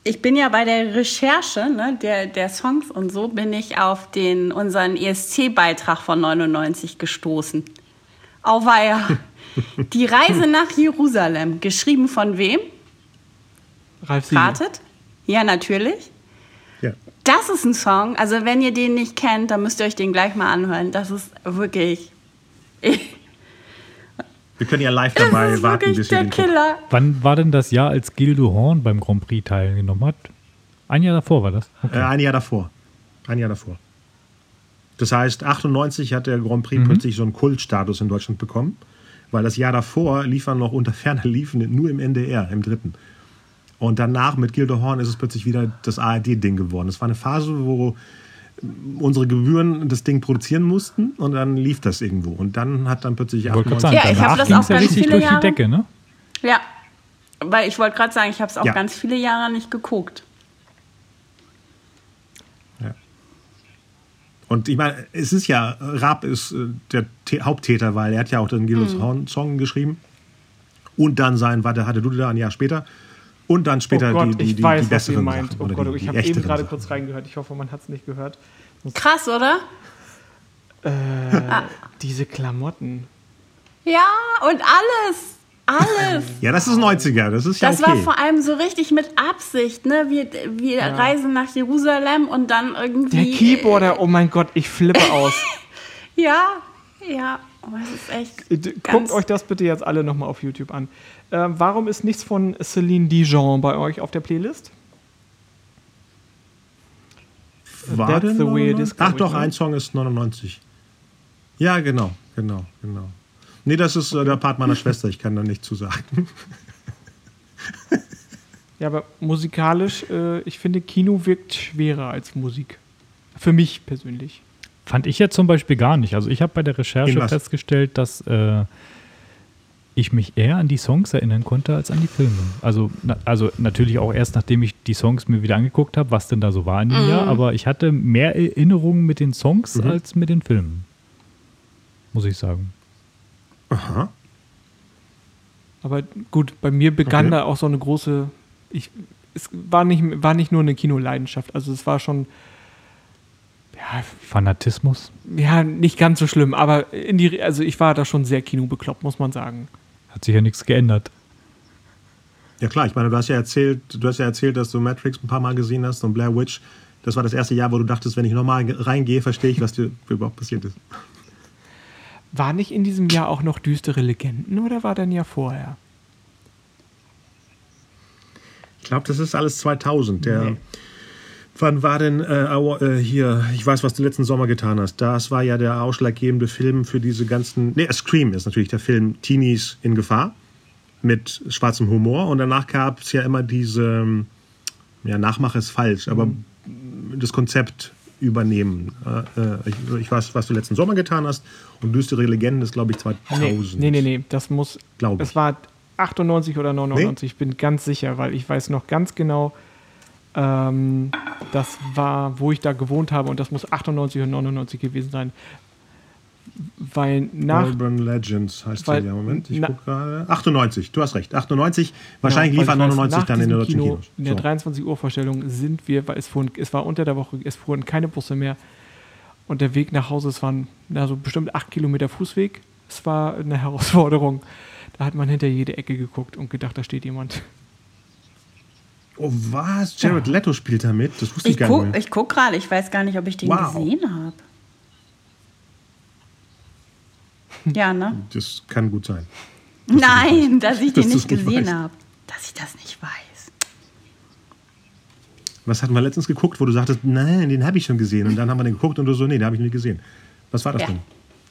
Ich bin ja bei der Recherche ne, der, der Songs und so bin ich auf den, unseren ESC-Beitrag von 99 gestoßen. Auweia. (laughs) Die Reise nach Jerusalem. Geschrieben von wem? Ralf Siegel. Ratet? Ja, natürlich. Ja. Das ist ein Song. Also, wenn ihr den nicht kennt, dann müsst ihr euch den gleich mal anhören. Das ist wirklich. (laughs) Wir können ja live (laughs) Das dabei ist warten, wirklich bis wir der. Killer. Wann war denn das Jahr, als Gildo Horn beim Grand Prix teilgenommen hat? Ein Jahr davor war das. Okay. Äh, ein Jahr davor. Ein Jahr davor. Das heißt, 98 hat der Grand Mhm. Prix plötzlich so einen Kultstatus in Deutschland bekommen, weil das Jahr davor lief er noch unter ferner Liefen nur im NDR, im dritten. Und danach mit Gildehorn ist es plötzlich wieder das ARD-Ding geworden. Es war eine Phase, wo unsere Gebühren das Ding produzieren mussten und dann lief das irgendwo. Und dann hat dann plötzlich. Ich ja, ich habe das auch ja richtig durch die Decke, ne? Ja, weil ich wollte gerade sagen, ich habe es auch ja. ganz viele Jahre nicht geguckt. Ja. Und ich meine, es ist ja, Raab ist äh, der T Haupttäter, weil er hat ja auch den Gildos mhm. Horn Song geschrieben und dann sein, warte, hatte du da ein Jahr später. Und dann später oh Gott, die, die, ich die, weiß, die was ihr besseren meint. Sachen. Oh Gott, die, ich habe eben gerade Sachen. kurz reingehört. Ich hoffe, man hat es nicht gehört. Krass, oder? Äh, diese Klamotten. Ja, und alles. Alles. Ja, das ist 90er, das ist ja Das okay. war vor allem so richtig mit Absicht, ne? Wir, wir reisen nach Jerusalem und dann irgendwie. Der Keyboarder, oh mein Gott, ich flippe aus. Äh, (laughs) ja, ja. Aber es ist echt. Äh, Guckt euch das bitte jetzt alle nochmal auf YouTube an. Äh, warum ist nichts von Celine Dijon bei euch auf der Playlist? War That's denn the way it 99? is, Ach doch, ein Song ist 99. Ja, genau, genau, genau. Nee, das ist äh, der Part meiner Schwester, ich kann da nichts zu sagen. (laughs) Ja, aber musikalisch, äh, ich finde, Kino wirkt schwerer als Musik. Für mich persönlich. Fand ich jetzt zum Beispiel gar nicht. Also ich habe bei der Recherche festgestellt, dass äh, ich mich eher an die Songs erinnern konnte als an die Filme. Also, na, also natürlich auch erst, nachdem ich die Songs mir wieder angeguckt habe, was denn da so war in dem Jahr. Aber ich hatte mehr Erinnerungen mit den Songs Mhm. als mit den Filmen. Muss ich sagen. Aha. Aber gut, bei mir begann Okay. da auch so eine große. Ich, es war nicht, war nicht nur eine Kinoleidenschaft. Also es war schon. Ja, Fanatismus. ja, nicht ganz so schlimm, aber in die, also ich war da schon sehr kinobekloppt, muss man sagen. Hat sich ja nichts geändert. Ja klar, ich meine, du hast ja erzählt, du hast ja erzählt, dass du Matrix ein paar Mal gesehen hast und Blair Witch. Das war das erste Jahr, wo du dachtest, wenn ich nochmal reingehe, verstehe ich, was dir überhaupt passiert ist. War nicht in diesem Jahr auch noch düstere Legenden oder war dann ja vorher? Ich glaube, das ist alles 2000. Der, Nee. Wann war denn äh, äh, hier, ich weiß, was du letzten Sommer getan hast. Das war ja der ausschlaggebende Film für diese ganzen. Nee, Scream ist natürlich der Film Teenies in Gefahr mit schwarzem Humor. Und danach gab es ja immer diese, ähm, ja, Nachmache ist falsch, aber das Konzept übernehmen. Äh, äh, ich, ich weiß, was du letzten Sommer getan hast. Und düstere Legenden ist, glaube ich, 2000. Nee, nee, nee, nee, das muss. Glaub ich. Es war 98 oder 99, ich bin ganz sicher, weil ich weiß noch ganz genau, ähm, das war, wo ich da gewohnt habe und das muss 98 oder 99 gewesen sein. Weil nach. Urban Legends heißt Weil- der ja. Moment, ich gucke gerade. 98, du hast recht. 98, wahrscheinlich lief weil ich weiß, 99 nach dann in diesem deutschen Kino, Kinos. In der So. 23 Uhr Vorstellung sind wir, weil es, fuhren, es war unter der Woche, es fuhren keine Busse mehr. Und der Weg nach Hause, es waren also bestimmt acht Kilometer Fußweg. Es war eine Herausforderung. Da hat man hinter jede Ecke geguckt und gedacht, da steht jemand. Oh, was? Jared Leto spielt da mit? Das wusste ich, Ich gar guck, nicht mehr. ich guck gerade, ich weiß gar nicht, ob ich den Wow. gesehen habe. Ja, ne? Das kann gut sein. Nein, dass ich Dass den nicht gesehen habe. Dass ich das nicht weiß. Was hatten wir letztens geguckt, wo du sagtest, nein, den habe ich schon gesehen. Und dann haben wir den geguckt und du so, nee, den habe ich nicht gesehen. Was war das Ja. denn?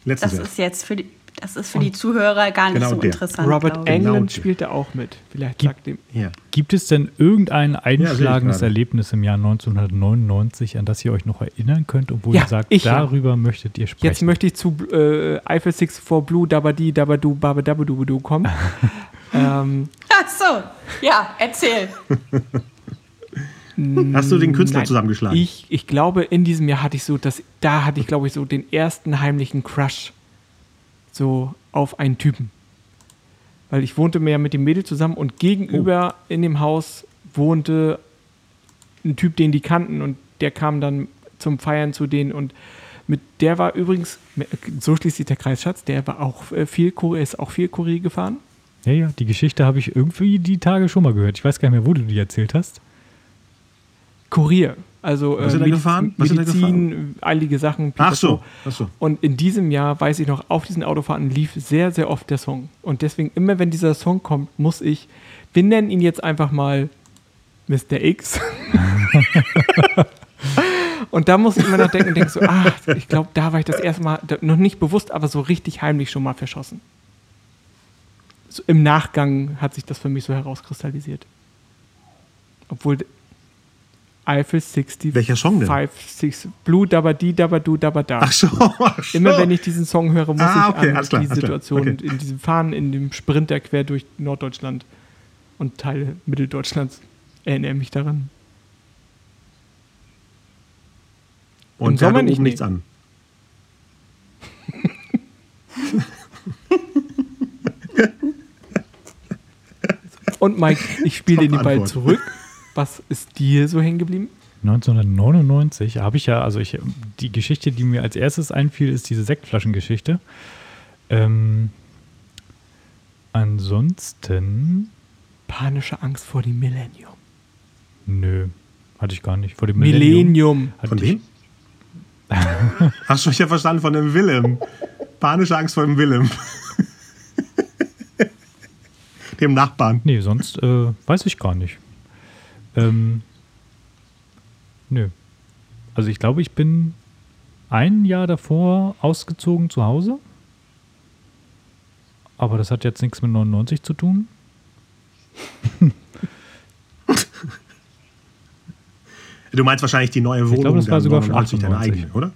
Letztens Das erst. ist jetzt für die, das ist für die Zuhörer gar nicht Genau so der. interessant. Robert ich. Genau. Englund spielte auch mit. Vielleicht sagt dem. Ja. Gibt es denn irgendein einschlagendes gerade. Erlebnis im Jahr 1999, an das ihr euch noch erinnern könnt und wo Ja, ihr sagt, ich ja. darüber möchtet ihr sprechen? Jetzt möchte ich zu äh, Eiffel 6 for Blue, Dabadi, Dabadu, Babadabudu kommen. (laughs) ähm, Ach so, ja, erzähl. (laughs) Hast du den Künstler Nein. zusammengeschlagen? Ich, ich glaube, in diesem Jahr hatte ich so, das, da hatte ich, glaube ich, so den ersten heimlichen Crush so auf einen Typen. Weil ich wohnte mehr mit dem Mädel zusammen und gegenüber Oh. in dem Haus wohnte ein Typ, den die kannten und der kam dann zum Feiern zu denen und mit der war übrigens, so schließt sich der Kreis, Schatz, der war auch äh, viel, ist auch viel Kurier gefahren. ja, ja, die Geschichte habe ich irgendwie die Tage schon mal gehört. Ich weiß gar nicht mehr, wo du die erzählt hast. Kurier. Also Was äh, ist Mediz- gefahren? Was ist er Medizin, eilige Sachen. Ach so, ach so. Und in diesem Jahr, weiß ich noch, auf diesen Autofahrten lief sehr, sehr oft der Song. Und deswegen, immer wenn dieser Song kommt, muss ich, wir nennen ihn jetzt einfach mal Mr. X. (laughs) und da muss ich immer noch denken und denke so, ah, ich glaube, da war ich das erste Mal, noch nicht bewusst, aber so richtig heimlich schon mal verschossen. So Im Nachgang hat sich das für mich so herauskristallisiert. Obwohl Eiffel 60. Welcher Song denn? Five, six, Blue Dabba Di Dabba Du Dabba Da. Ach so, ach so. Immer wenn ich diesen Song höre, muss ah, okay, ich an klar, die Situation okay. in diesem Fahren, in dem Sprinter quer durch Norddeutschland und Teile Mitteldeutschlands erinnere mich daran. Und Im oben nicht, nichts an. (laughs) und Mike, ich spiele den Ball zurück was ist dir so hängen geblieben? 1999 habe ich ja, also ich, die Geschichte, die mir als erstes einfiel, ist diese Sektflaschengeschichte. Ähm, ansonsten, Panische Angst vor dem Millennium. nö, hatte ich gar nicht. Vor dem Millennium. hatte Von ich- wem? (laughs) Hast du ich ja verstanden von dem Willem. Panische Angst vor dem Willem. (laughs) dem Nachbarn. Nee, sonst äh, weiß ich gar nicht. Ähm, nö. Also ich glaube, ich bin ein Jahr davor ausgezogen zu Hause. Aber das hat jetzt nichts mit 99 zu tun. (laughs) Du meinst wahrscheinlich die neue Wohnung glaube, das war sogar schon 99, deine 98. eigene, oder?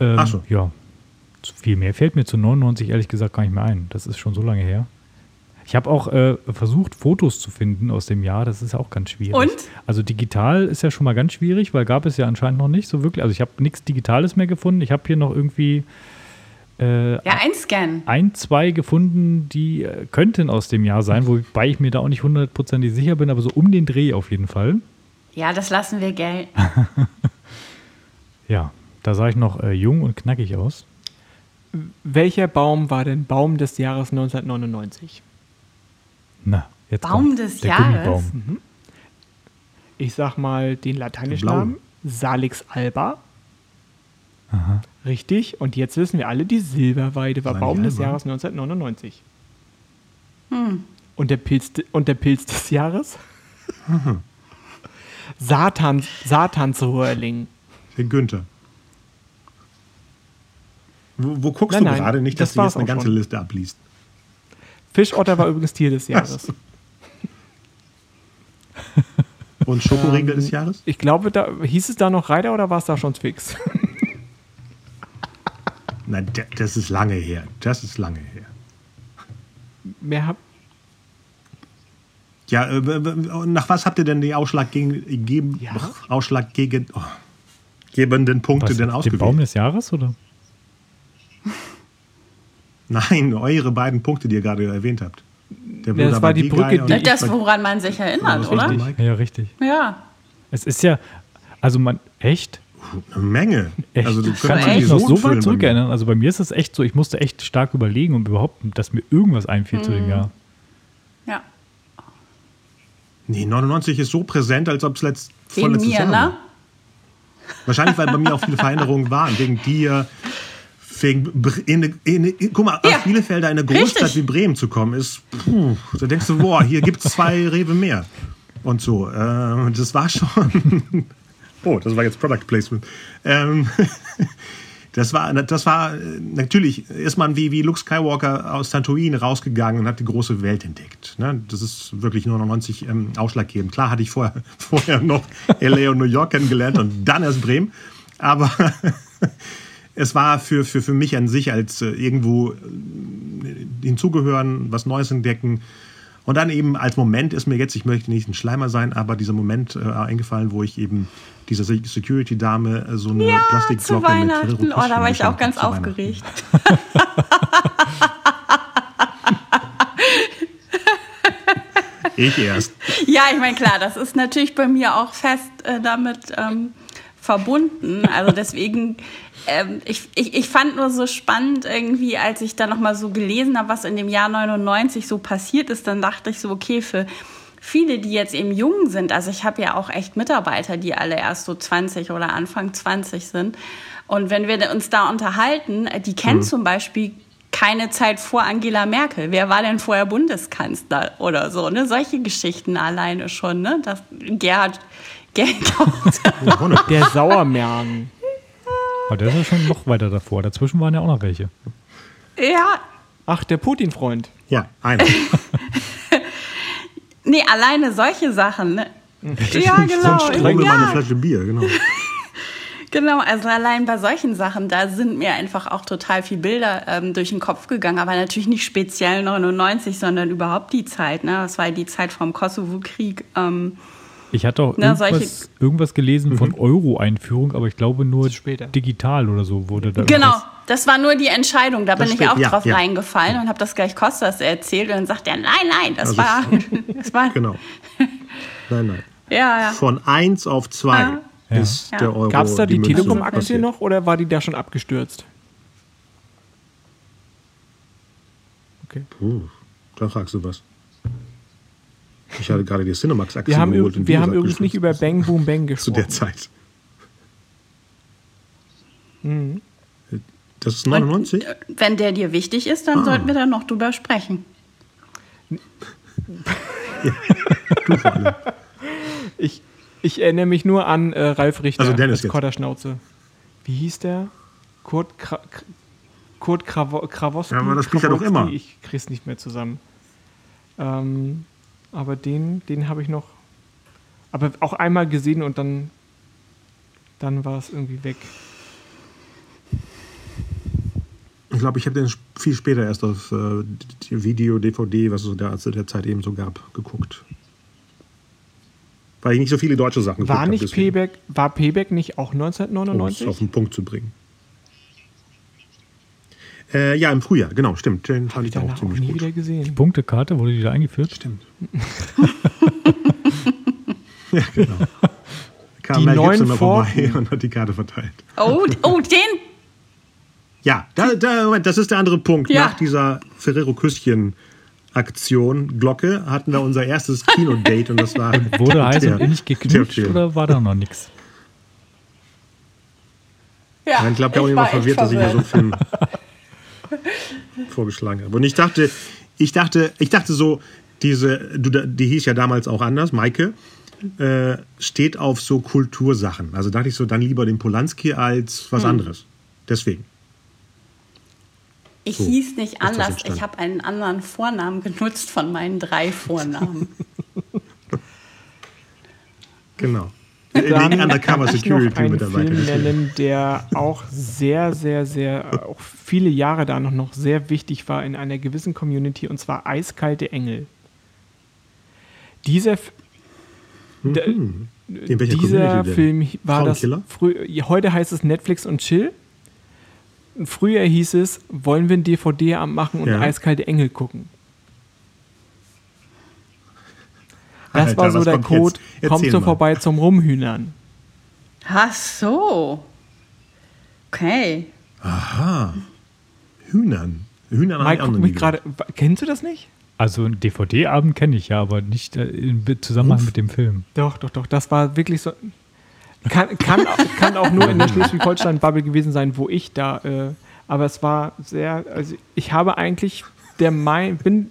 Ähm, Ach so. Ja. Viel mehr fällt mir zu 99 ehrlich gesagt gar nicht mehr ein. Das ist schon so lange her. Ich habe auch äh, versucht, Fotos zu finden aus dem Jahr. Das ist ja auch ganz schwierig. Und? Also digital ist ja schon mal ganz schwierig, weil gab es ja anscheinend noch nicht so wirklich. Also ich habe nichts Digitales mehr gefunden. Ich habe hier noch irgendwie äh, Ja, einscannen. ein, zwei gefunden, die äh, könnten aus dem Jahr sein, wobei ich mir da auch nicht hundertprozentig sicher bin, aber so um den Dreh auf jeden Fall. Ja, das lassen wir gelten. (laughs) Ja, da sah ich noch äh, jung und knackig aus. Welcher Baum war denn Baum des Jahres 1999? Na, jetzt Baum kommt des der Jahres? Gummibaum. Ich sag mal den lateinischen Blau. Namen. Salix alba. Richtig. Und jetzt wissen wir alle, die Silberweide war Salix Baum des alba. Jahres 1999. Und, der Pilz, und der Pilz des Jahres? (laughs) Satans, Satansröhrling. Der Günther. Wo, wo guckst Nein, du nein, gerade nicht, dass das du jetzt eine ganze schon. Liste abliest? Fischotter war übrigens Tier des Jahres. (laughs) Und Schokoriegel des Jahres? Ich glaube, da hieß es da noch Reiter oder war es da schon fix? (laughs) Nein, das ist lange her. Das ist lange her. Mehr hab, Ja, äh, nach was habt ihr denn die Ausschlag gegen, geben, Ja? Ausschlag gegen, oh, gebenden Punkte Was, denn den Baum ausgewählt? des Jahres oder? Nein, eure beiden Punkte, die ihr gerade erwähnt habt. Der Ja, das war die Brücke, die und Das, woran man sich erinnert, das oder? richtig? Ja, richtig. Ja. Es ist ja, also man, echt? Eine Menge. Echt? Also, du ich kann könntest mich die noch so weit zurückerinnern. Also bei mir ist es echt so, ich musste echt stark überlegen, um überhaupt, dass mir irgendwas einfiel zu Mhm. dem Jahr. Ja. Nee, 99 ist so präsent, als ob es letzt, Wegen vorletztes mir, Jahr ne? war. Wahrscheinlich, weil bei mir auch viele Veränderungen waren. Wegen dir, wegen Bre- in, in, in, guck mal, Ja, aus Bielefelder in eine Großstadt richtig. wie Bremen zu kommen, ist, puh, da denkst du, boah, hier gibt es zwei (laughs) Rewe mehr. Und so, äh, das war schon, (laughs) oh, das war jetzt Product Placement. Ähm, (laughs) das war, das war, natürlich ist man wie, wie Luke Skywalker aus Santorin rausgegangen und hat die große Welt entdeckt. Ne? Das ist wirklich 99 ähm, ausschlaggebend. Klar hatte ich vorher, vorher noch LA und New York kennengelernt und dann erst Bremen. Aber es war für, für, für mich an sich als äh, irgendwo äh, hinzugehören, was Neues entdecken. Und dann eben als Moment ist mir jetzt, ich möchte nicht ein Schleimer sein, aber dieser Moment äh, eingefallen, wo ich eben dieser Se- Security-Dame äh, so eine Ja, zu Plastikglocke mit Weihnachten. Ferrero Oh, da war ich auch ganz zu aufgeregt. (laughs) Ich erst. Ja, ich meine, klar, das ist natürlich bei mir auch fest äh, damit ähm, verbunden. Also deswegen, ähm, ich, ich, ich fand nur so spannend irgendwie, als ich dann nochmal so gelesen habe, was in dem Jahr 99 so passiert ist, dann dachte ich so, okay, für viele, die jetzt eben jung sind, also ich habe ja auch echt Mitarbeiter, die alle erst so 20 oder Anfang 20 sind. Und wenn wir uns da unterhalten, äh, die kennen zum Beispiel keine Zeit vor Angela Merkel. Wer war denn vorher Bundeskanzler oder so? Ne? Solche Geschichten alleine schon. Ne? Das Gerhard, Gerhard der Sauermergen. Aber der ist ja schon noch weiter davor. Dazwischen waren ja auch noch welche. ja, Ach, der Putin-Freund. Ja, einer. (laughs) nee, alleine solche Sachen. Ne? ja, Sonst genau. ströme mal eine Ja, Flasche Bier, genau. (laughs) genau, also allein bei solchen Sachen, da sind mir einfach auch total viele Bilder ähm, durch den Kopf gegangen, aber natürlich nicht speziell 99, sondern überhaupt die Zeit. Ne? Das war die Zeit vom Kosovo-Krieg. Ähm, Ich hatte auch Na, irgendwas, irgendwas gelesen von Euro-Einführung, aber ich glaube nur digital oder so wurde da. Genau, irgendwas- das war nur die Entscheidung. Da bin ich auch ja, drauf ja. reingefallen und habe das gleich Kostas erzählt. Und dann sagt er, nein, nein, das Also- war. (laughs) Das war Genau. Nein, nein. ja, ja. Von 1 auf 2 Ja. ist Ja. der Euro. Gab es da die, Telekom-Aktie noch oder war die da schon abgestürzt? Okay. Puh, da fragst du was. Ich hatte gerade die Cinemax-Aktie Wir haben, geholt. üb- und wir haben übrigens nicht über. Bang Boom Bang (laughs) Zu gesprochen. der Zeit. Mhm. Das ist 99? Wenn der dir wichtig ist, dann Ah. sollten wir da noch drüber sprechen. (laughs) Du vor allem. Ich, ich erinnere mich nur an äh, Ralf Richter Also Dennis als jetzt. Kotterschnauze. Wie hieß der? Kurt, Kra Kr- Kurt Kravo Krawowski? Ja, aber das spielt er doch immer. Ich krieg's nicht mehr zusammen. Ähm, aber den, den habe ich noch. Aber auch einmal gesehen und dann, dann war es irgendwie weg. Ich glaube, ich habe den viel später erst auf äh, Video, DVD, was es da zu der Zeit eben so gab, geguckt. Weil ich nicht so viele deutsche Sachen War nicht habe, deswegen, Payback, war Payback nicht auch um es 1999? auf den Punkt zu bringen. Äh, ja, im Frühjahr, genau, stimmt. Den fand ich auch Danach auch ziemlich nie gut. wieder gesehen. Punktekarte, wurde die da eingeführt? Stimmt. (laughs) ja, genau. Kam Die Mel neuen Gibson mal vorbei und hat die Karte verteilt. Oh, oh, den. Ja, da, da, Moment, das ist der andere Punkt. Ja. Nach dieser Ferrero-Küsschen-Aktion, Glocke, hatten wir unser erstes Kinodate und das war. (laughs) Wurde heiß und geknutscht Film. oder war da noch nichts? Ja, Ich glaube, der auch immer war echt verwirrt, dass ich mir so Film vorgeschlagen habe. Und ich dachte, ich dachte, ich dachte so, diese, du, die hieß ja damals auch anders, Maike, äh, steht auf so Kultursachen. Also dachte ich so, dann lieber den Polanski als was anderes. Deswegen. Ich So hieß nicht anders. Ich habe einen anderen Vornamen genutzt von meinen drei Vornamen. (laughs) Genau. Dann Den Undercover Security einen Mitarbeiter. Film nennen, der auch sehr, sehr, sehr, auch viele Jahre da noch, noch sehr wichtig war in einer gewissen Community, und zwar Eiskalte Engel. Dieser, welcher dieser? Film war das, heute heißt es Netflix und Chill. Früher hieß es, wollen wir ein DVD-Abend machen und Ja. Eiskalte Engel gucken. Das Alter, war so der Code, jetzt? kommst du mal. vorbei zum Rumhühnern. Ach so. Okay. Aha. Hühnern. Hühnern habe ich Mike nie mich gerade. Kennst du das nicht? Also einen DVD-Abend kenne ich ja, aber nicht äh, Be- Zusammenhang Uff. mit dem Film. Doch, doch, doch. Das war wirklich so. Kann, kann, auch- kann auch nur in der (laughs) Schleswig-Holstein-Bubble gewesen sein, wo ich da. Äh, aber es war sehr. Also ich habe eigentlich der Meinung, bin,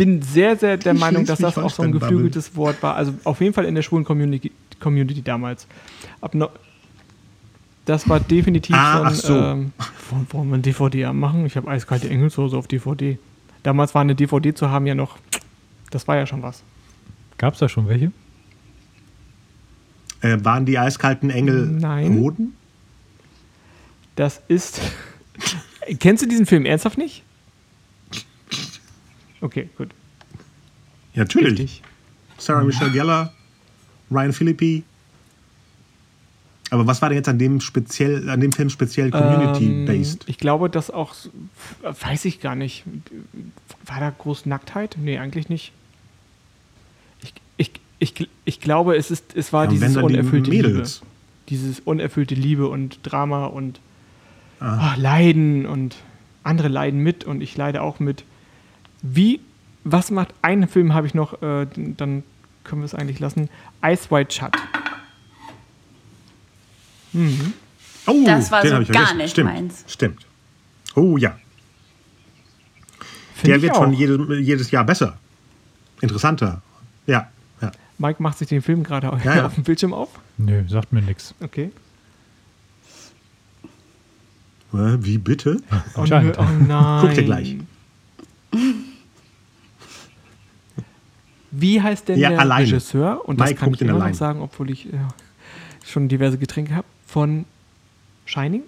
bin sehr, sehr der Meinung, dass das auch so ein geflügeltes Wort war. Also auf jeden Fall in der schwulen Community, Community damals. Ab no, das war definitiv Ah, ach so. Ähm, wollen- wir ein DVD machen? Ich habe eiskalte Engelssoße auf DVD. Damals war eine DVD zu haben ja noch. Das war ja schon was. Gab es da schon welche? Äh, waren die eiskalten Engel Nein. Das ist. (laughs) Kennst du diesen Film ernsthaft nicht? Okay, gut. Ja, natürlich. Richtig. Sarah Michelle Gellar, Ryan Philippi. Aber was war denn jetzt an dem speziell, an dem Film speziell community-based? Ähm, ich glaube, dass auch. Weiß ich gar nicht. War da groß Nacktheit? Nee, eigentlich nicht. Ich, ich, ich, ich glaube, es, ist, es war Ja, dieses dann die unerfüllte Liebe. Dieses unerfüllte Liebe und Drama und ah, Leiden und andere leiden mit und ich leide auch mit. Wie, was macht, einen Film habe ich noch, äh, dann können wir es eigentlich lassen. Ice White Shut. Oh, Das war den so gar vergessen. nicht Stimmt, meins. Stimmt. Oh ja, Find der wird auch. von jedes, jedes Jahr besser. Interessanter. Ja, ja. Mike macht sich den Film gerade Ja, ja. auf dem Bildschirm auf. Nö, sagt mir nichts. Okay. Wie bitte? Oh, oh nein. Guck dir gleich. Wie heißt denn Ja, der alleine. Regisseur? Und das Mike kann ich immer noch sagen, obwohl ich ja, schon diverse Getränke habe. Von Shining?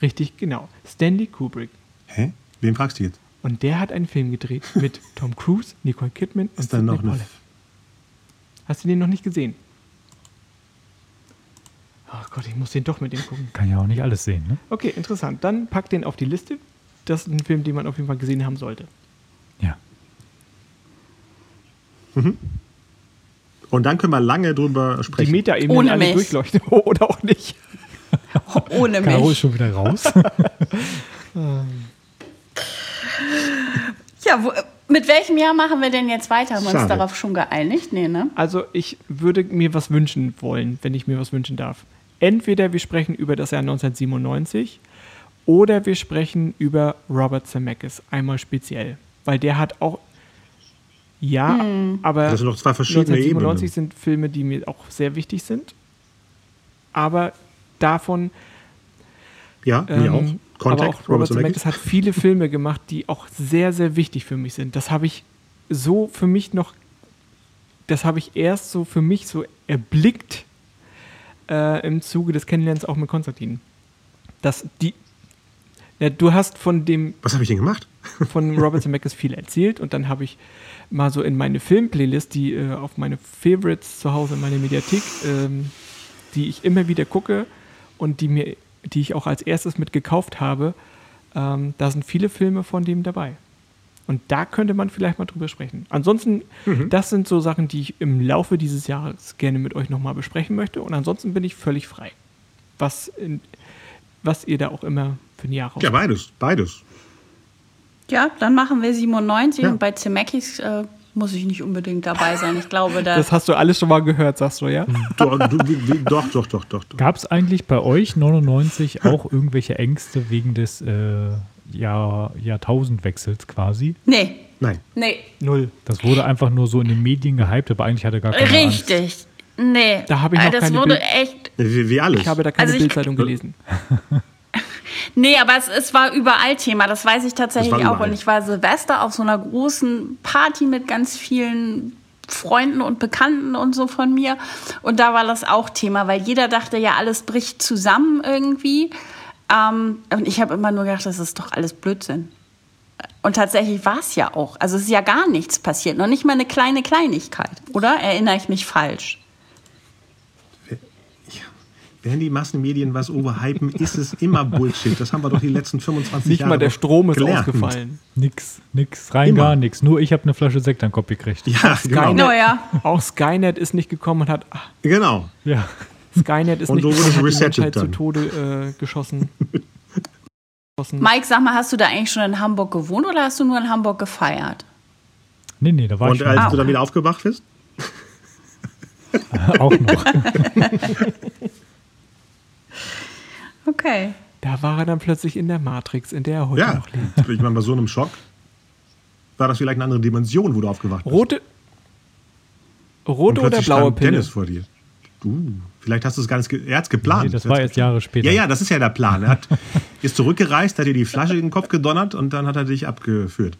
Richtig, genau. Stanley Kubrick. Hä? Wen fragst du jetzt? Und der hat einen Film gedreht (laughs) mit Tom Cruise, Nicole Kidman und Ist dann noch Sidney eine. Hast du den noch nicht gesehen? Ach Gott, ich muss den doch mit dem gucken. Kann ja auch nicht alles sehen, ne? Okay, interessant. Dann pack den auf die Liste. Das ist ein Film, den man auf jeden Fall gesehen haben sollte. Ja. Und dann können wir lange drüber Die sprechen. Metaebenen Ohne alle mich. durchleuchten. (laughs) Oder auch nicht. (laughs) Ohne Caro ist mich. schon wieder raus. (laughs) Ja, wo, mit welchem Jahr machen wir denn jetzt weiter? Haben wir uns Schade. darauf schon geeinigt? Nee, ne? Also ich würde mir was wünschen wollen, wenn ich mir was wünschen darf. Entweder wir sprechen über das Jahr 1997 oder wir sprechen über Robert Zemeckis, einmal speziell. Weil der hat auch, ja, aber Das sind noch zwei verschiedene 1997 Ebenen. sind Filme, die mir auch sehr wichtig sind. Aber davon Ja, mir auch. ähm, Contact, aber auch Robert Robert Zemeckis Zemeckis. hat viele Filme gemacht, die auch sehr, sehr wichtig für mich sind. Das habe ich so für mich noch, das habe ich erst so für mich so erblickt äh, im Zuge des Kennenlernens auch mit Konstantin. Dass die, ja, du hast von dem Was habe ich denn gemacht? (laughs) von Robert Zemeckis viel erzählt und dann habe ich mal so in meine Filmplaylist, die äh, auf meine Favorites zu Hause in meiner Mediathek, ähm, die ich immer wieder gucke und die mir, die ich auch als erstes mit gekauft habe, ähm, da sind viele Filme von dem dabei. Und da könnte man vielleicht mal drüber sprechen. Ansonsten, das sind so Sachen, die ich im Laufe dieses Jahres gerne mit euch nochmal besprechen möchte. Und ansonsten bin ich völlig frei. Was, in, was ihr da auch immer für ein Jahr raus. Ja, beides. Beides. Ja, dann machen wir 97 Ja. und bei Zemeckis äh, muss ich nicht unbedingt dabei sein. Ich glaube, da. Das hast du alles schon mal gehört, sagst du, ja? (laughs) Du, du, wie, wie, doch, doch, doch, doch. doch. Gab es eigentlich bei euch 99 auch irgendwelche Ängste wegen des äh, Jahr, Jahrtausendwechsels quasi? nee, Nein. nee. Null. Das wurde einfach nur so in den Medien gehypt, aber eigentlich hatte gar keine Angst. Richtig. Nee. Da habe ich noch das keine wurde Bild- echt. Wie, wie alles. Ich habe da keine Also Bildzeitung gelesen. (laughs) Nee, aber es, es war überall Thema. Das weiß ich tatsächlich auch. Und ich war Silvester auf so einer großen Party mit ganz vielen Freunden und Bekannten und so von mir. Und da war das auch Thema, weil jeder dachte ja, alles bricht zusammen irgendwie. Ähm, und ich habe immer nur gedacht, das ist doch alles Blödsinn. Und tatsächlich war es ja auch. Also es ist ja gar nichts passiert. Noch nicht mal eine kleine Kleinigkeit. Oder? Erinnere ich mich falsch? Wenn die Massenmedien was overhypen, ist es immer Bullshit. Das haben wir doch die letzten 25 Nicht Jahre mal der Strom ist gelernt. ausgefallen. Nix, nix, rein Immer. gar nichts. Nur ich habe eine Flasche Sekt an den Kopf gekriegt. Ja, genau. Skynet, No, ja. Auch Skynet ist nicht gekommen und hat. ach, genau. Ja. Skynet ist Und nicht so wurde gekommen, es hat die zu. Tode äh, (laughs) geschossen. Mike, sag mal, hast du da eigentlich schon in Hamburg gewohnt oder hast du nur in Hamburg gefeiert? Nee, nee, da war ich Und schon als Ah, du dann wieder aufgewacht bist? auch noch. (laughs) Okay. Da war er dann plötzlich in der Matrix, in der er heute Ja. noch lebt. Ich meine, bei so einem Schock war das vielleicht eine andere Dimension, wo du aufgewacht bist. Rote, rote oder blaue stand Pille? Dennis vor dir. Du, vielleicht hast du es gar nicht, er hat's geplant. Nee, das Er war geplant. Jahre später. Ja, ja, das ist ja der Plan. Er hat, (laughs) ist zurückgereist, hat dir die Flasche in den Kopf gedonnert und dann hat er dich abgeführt.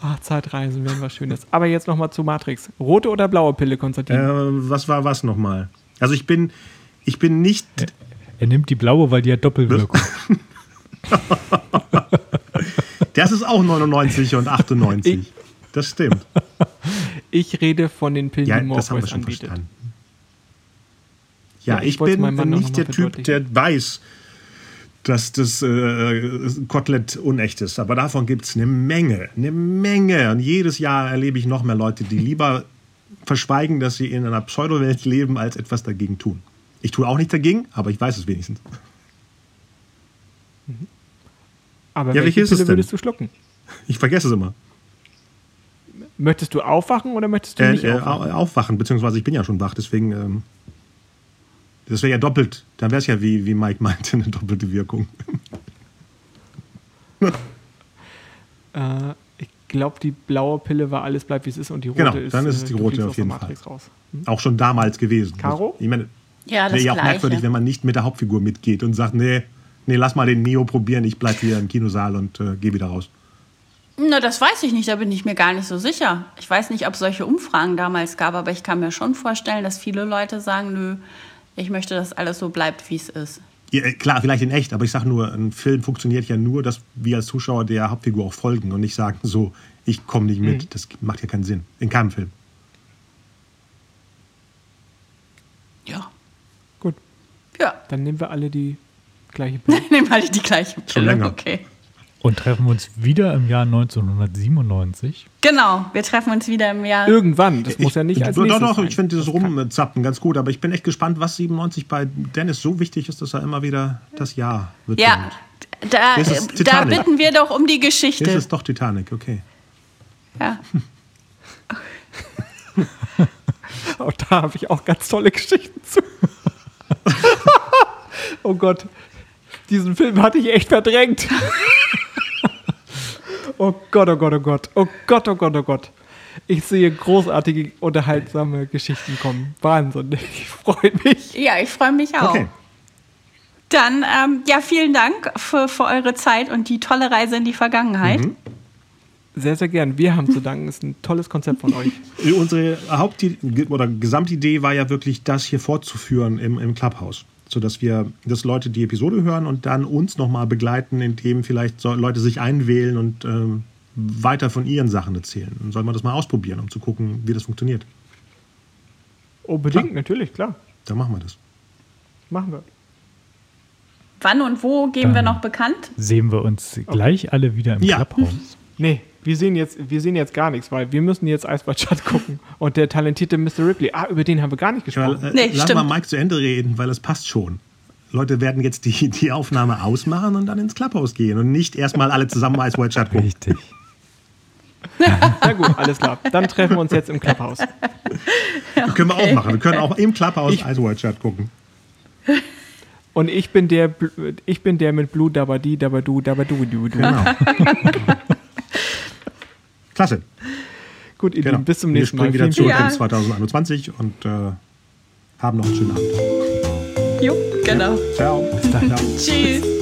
Ach, (laughs) Zeitreisen wären was Schönes. Aber jetzt nochmal zu Matrix. Rote oder blaue Pille, Konstantin? Äh, was war was nochmal? Also ich bin, ich bin nicht, Er nimmt die blaue, weil die hat Doppelwirkung. (laughs) das ist auch 99 und 98. Das stimmt. Ich rede von den Pillen, Ja, die das haben wir schon anbietet. verstanden. Ja, Ja, ich ich, bin nicht der Typ, der weiß, dass das äh, Kotelett unecht ist. Aber davon gibt es eine Menge, eine Menge. Und jedes Jahr erlebe ich noch mehr Leute, die lieber verschweigen, dass sie in einer Pseudowelt leben, als etwas dagegen tun. Ich tue auch nichts dagegen, aber ich weiß es wenigstens. Aber Ja, welche welche Pille würdest du schlucken? Ich vergesse es immer. Möchtest du aufwachen oder möchtest du Äh, nicht äh, aufwachen? au- aufwachen, beziehungsweise ich bin ja schon wach, deswegen. Ähm, das wäre ja doppelt. Dann wäre es ja, wie, wie Mike meinte, eine doppelte Wirkung. (laughs) Äh, ich glaube, die blaue Pille war alles bleibt wie es ist und die rote Genau, ist. dann ist es äh, die du rote auf jeden Matrix raus. Auch schon damals gewesen. Caro? Ich meine, Ja, das wäre ja auch Gleiche. merkwürdig, wenn man nicht mit der Hauptfigur mitgeht und sagt, nee, nee, lass mal den Neo probieren, ich bleib hier im Kinosaal und äh, gehe wieder raus. Na, das weiß ich nicht, da bin ich mir gar nicht so sicher. Ich weiß nicht, ob es solche Umfragen damals gab, aber ich kann mir schon vorstellen, dass viele Leute sagen, nö, ich möchte, dass alles so bleibt, wie es ist. Ja, äh, klar, vielleicht in echt, aber ich sage nur, ein Film funktioniert ja nur, dass wir als Zuschauer der Hauptfigur auch folgen und nicht sagen so, ich komme nicht mit. Mhm. Das macht ja keinen Sinn. In keinem Film. Ja. Gut, Ja. dann nehmen wir alle die gleiche Pille. (laughs) Nehmen alle die gleiche Pille. länger. Okay. Und treffen uns wieder im Jahr 1997. Genau, wir treffen uns wieder im Jahr. Irgendwann, das muss ja nicht als doch, nächstes doch, sein. ich finde dieses Das Rumzappen ganz gut, aber ich bin echt gespannt, was 97 bei Dennis so wichtig ist, dass er immer wieder das Jahr wird. Ja, da, Das da bitten wir doch um die Das Geschichte. ist doch Titanic, okay. Ja. (laughs) (laughs) Auch da habe ich auch ganz tolle Geschichten zu. Oh Gott, diesen Film hatte ich echt verdrängt. (laughs) oh Gott, oh Gott, oh Gott, oh Gott, oh Gott, oh Gott. Ich sehe großartige, unterhaltsame Geschichten kommen. Wahnsinn, ich freue mich. ja, ich freue mich auch. Okay. Dann, ähm, ja, vielen Dank für, für eure Zeit und die tolle Reise in die Vergangenheit. Mhm. Sehr, sehr gern. Wir haben zu danken. Das ist ein tolles Konzept von euch. Unsere Haupt- oder Gesamtidee war ja wirklich, das hier fortzuführen im, im Clubhouse. Sodass wir, dass Leute die Episode hören und dann uns nochmal begleiten, indem vielleicht so Leute sich einwählen und ähm, weiter von ihren Sachen erzählen. Dann soll man das mal ausprobieren, um zu gucken, wie das funktioniert. Unbedingt, Klar. natürlich, klar. Dann machen wir das. Machen wir. Wann und wo geben wir Dann- noch bekannt? Sehen wir uns gleich alle wieder im Ja. Clubhouse. Nee, wir sehen jetzt, wir sehen jetzt gar nichts, weil wir müssen jetzt Eisbad gucken. Und der talentierte Mr. Ripley, ah, über den haben wir gar nicht Ja, gesprochen. äh, Nee, lass stimmt. mal Mike zu Ende reden, weil es passt schon. Leute werden jetzt die, die Aufnahme ausmachen und dann ins Clubhouse gehen und nicht erstmal alle zusammen Ice White Chat gucken. Richtig. (laughs) Na gut, alles klar. Dann treffen wir uns jetzt im Clubhouse. Das können wir auch machen. Wir können auch im Clubhouse Ice White Chat gucken. Und ich bin der, ich bin der mit Blue Dabadi, Dabadu, Dabadu, du, du. Genau. (laughs) Klasse. Gut, ihr Genau. Lieben, bis zum Wir nächsten Mal. springen wieder Vielen, zurück Ja. ins 2021 und äh, haben noch einen schönen Abend. Jo, genau. Ciao. Bis dann. Ciao. Tschüss.